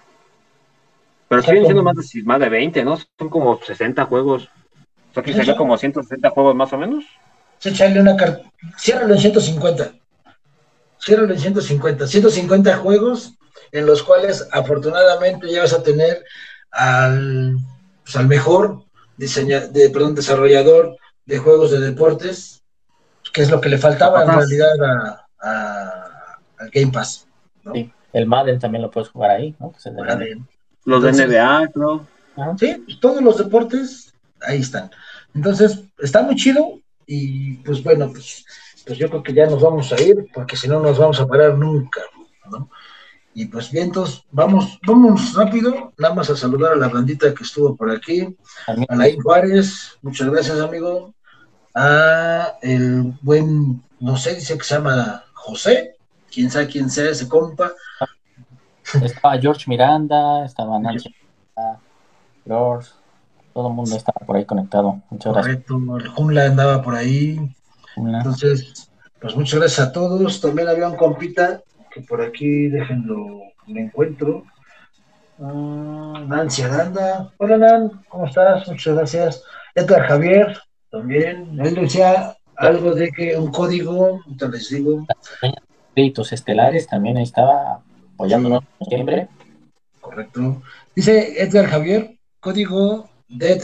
Pero siguen siendo más de, más de 20, ¿no? Son como 60 juegos. O sea, que sería como 160 juegos más o menos. Sí, echarle una carta. Ciérralo en 150 cierran en 150, 150 juegos en los cuales afortunadamente ya vas a tener al, pues, al mejor de, perdón, desarrollador de juegos de deportes, que es lo que le faltaba en realidad a, al Game Pass. Sí, el Madden también lo puedes jugar ahí, ¿no? Los de NBA, ¿no? Sí, pues, todos los deportes ahí están. Entonces, está muy chido y pues bueno, pues pues yo creo que ya nos vamos a ir, porque si no nos vamos a parar nunca, ¿no? Y pues bien, entonces, vamos, vamos rápido, nada más a saludar a la bandita que estuvo por aquí, a Laín Juárez, muchas gracias, amigo, a el buen, no sé, dice que se llama José, quién sabe quién sea ese compa. Estaba George Miranda, estaba Nancy, George, todo el mundo estaba por ahí conectado. Muchas Correcto, el Junla andaba por ahí. Entonces, pues muchas gracias a todos. También había un compita que por aquí, déjenlo, me encuentro. Ah, Nancy Aranda. Hola, Nan, ¿cómo estás? Muchas gracias. Edgar Javier, también. Él decía algo de que un código, te les digo. Créditos estelares, también ahí estaba apoyándonos siempre. Correcto. Dice Edgar Javier, código Dead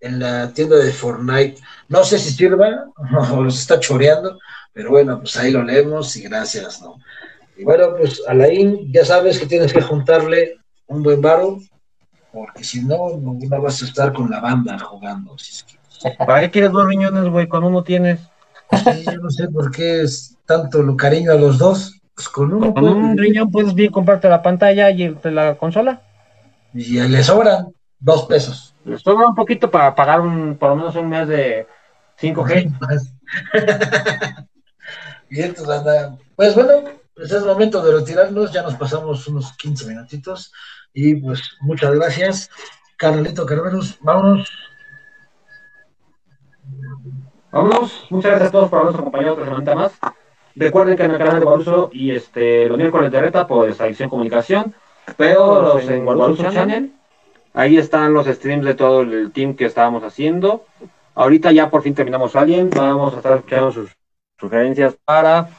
en la tienda de Fortnite. No sé si sirva *laughs* o los está choreando, Pero bueno, pues ahí lo leemos y gracias, ¿no? Y bueno, pues Alain, ya sabes que tienes que juntarle un buen varo, porque si no, no, vas a estar con la banda jugando. ¿Para qué quieres dos riñones, güey, cuando uno tienes? Sí, yo no sé por qué es tanto lo cariño a los dos. Pues con uno. Con un riñón puedes bien comprarte la pantalla y la consola. Y le sobran dos pesos. Le sobra un poquito para pagar un, por lo menos un mes de 5G. y entonces anda. Pues bueno, pues es momento de retirarnos. Ya nos pasamos unos 15 minutitos. Y pues muchas gracias. Carlito Carveros, vámonos. Vámonos. Muchas gracias a todos por habernos acompañado otra semana más. Recuerden que en el canal de Guaruso y este, los miércoles de reta, pues Adicción Comunicación, pero los en Guaruso Channel, ahí están los streams de todo el team que estábamos haciendo. Ahorita ya por fin terminamos Alien, vamos a estar escuchando sus sugerencias para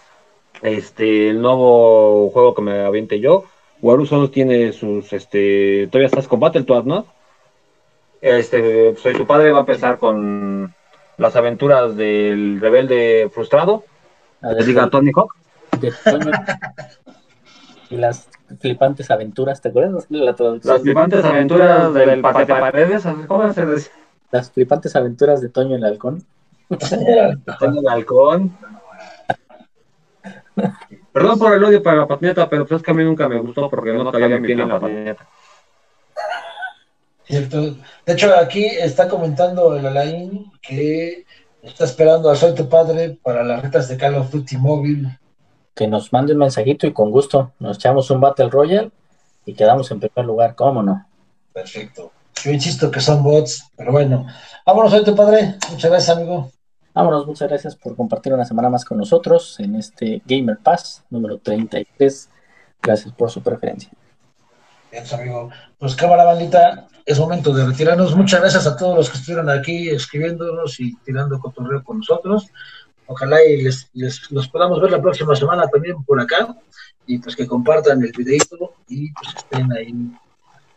este el nuevo juego que me aviente yo. Waruso tiene sus, este, todavía estás con Battletoads, ¿no? Este, soy tu padre, va a empezar con las aventuras del rebelde frustrado diga Tony Hawk. y las flipantes aventuras, ¿te acuerdas? La las flipantes aventuras del paquete paredes, ¿cómo se dice? Las flipantes aventuras de Toño el Halcón. *laughs* Toño el Halcón. Perdón por el odio para la patineta, pero pues es que a mí nunca me gustó porque no cabía mi pie en la patineta. Cierto. De hecho, aquí está comentando el Alain que está esperando a Soy tu padre para las retas de Call of Duty móvil. Que nos mande un mensajito y con gusto nos echamos un Battle Royale y quedamos en primer lugar, ¿cómo no? Perfecto. Yo insisto que son bots, pero bueno. Vámonos, Soy tu padre. Muchas gracias, amigo. Vámonos, muchas gracias por compartir una semana más con nosotros en este Gamer Pass número 33. Gracias por su preferencia. Bien, amigo. Pues cámara bandita, es momento de retirarnos. Muchas gracias a todos los que estuvieron aquí escribiéndonos y tirando cotorreo con nosotros. Ojalá y les, los podamos ver la próxima semana también por acá y pues que compartan el videito y pues estén ahí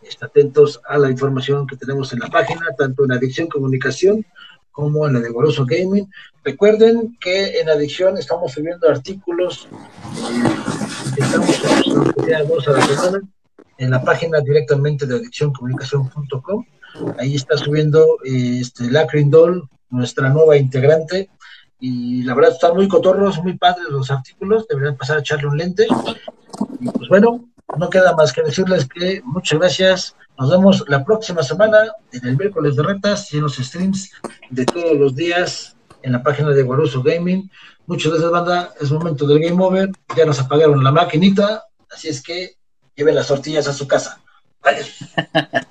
estén atentos a la información que tenemos en la página, tanto en Adicción Comunicación como en la de Goroso Gaming. Recuerden que en Adicción estamos subiendo artículos, eh, a la semana en la página directamente de adiccioncomunicación.com. Ahí está subiendo eh, este, Lacrin Doll, nuestra nueva integrante. Y la verdad están muy cotorros, muy padres los artículos. Deberían pasar a echarle un lente. Y pues bueno, no queda más que decirles que muchas gracias. Nos vemos la próxima semana en el miércoles de retas y en los streams de todos los días en la página de Guaruso Gaming. Muchas gracias, banda. Es momento del game over. Ya nos apagaron la maquinita. Así es que lleve las tortillas a su casa. Adiós. *laughs*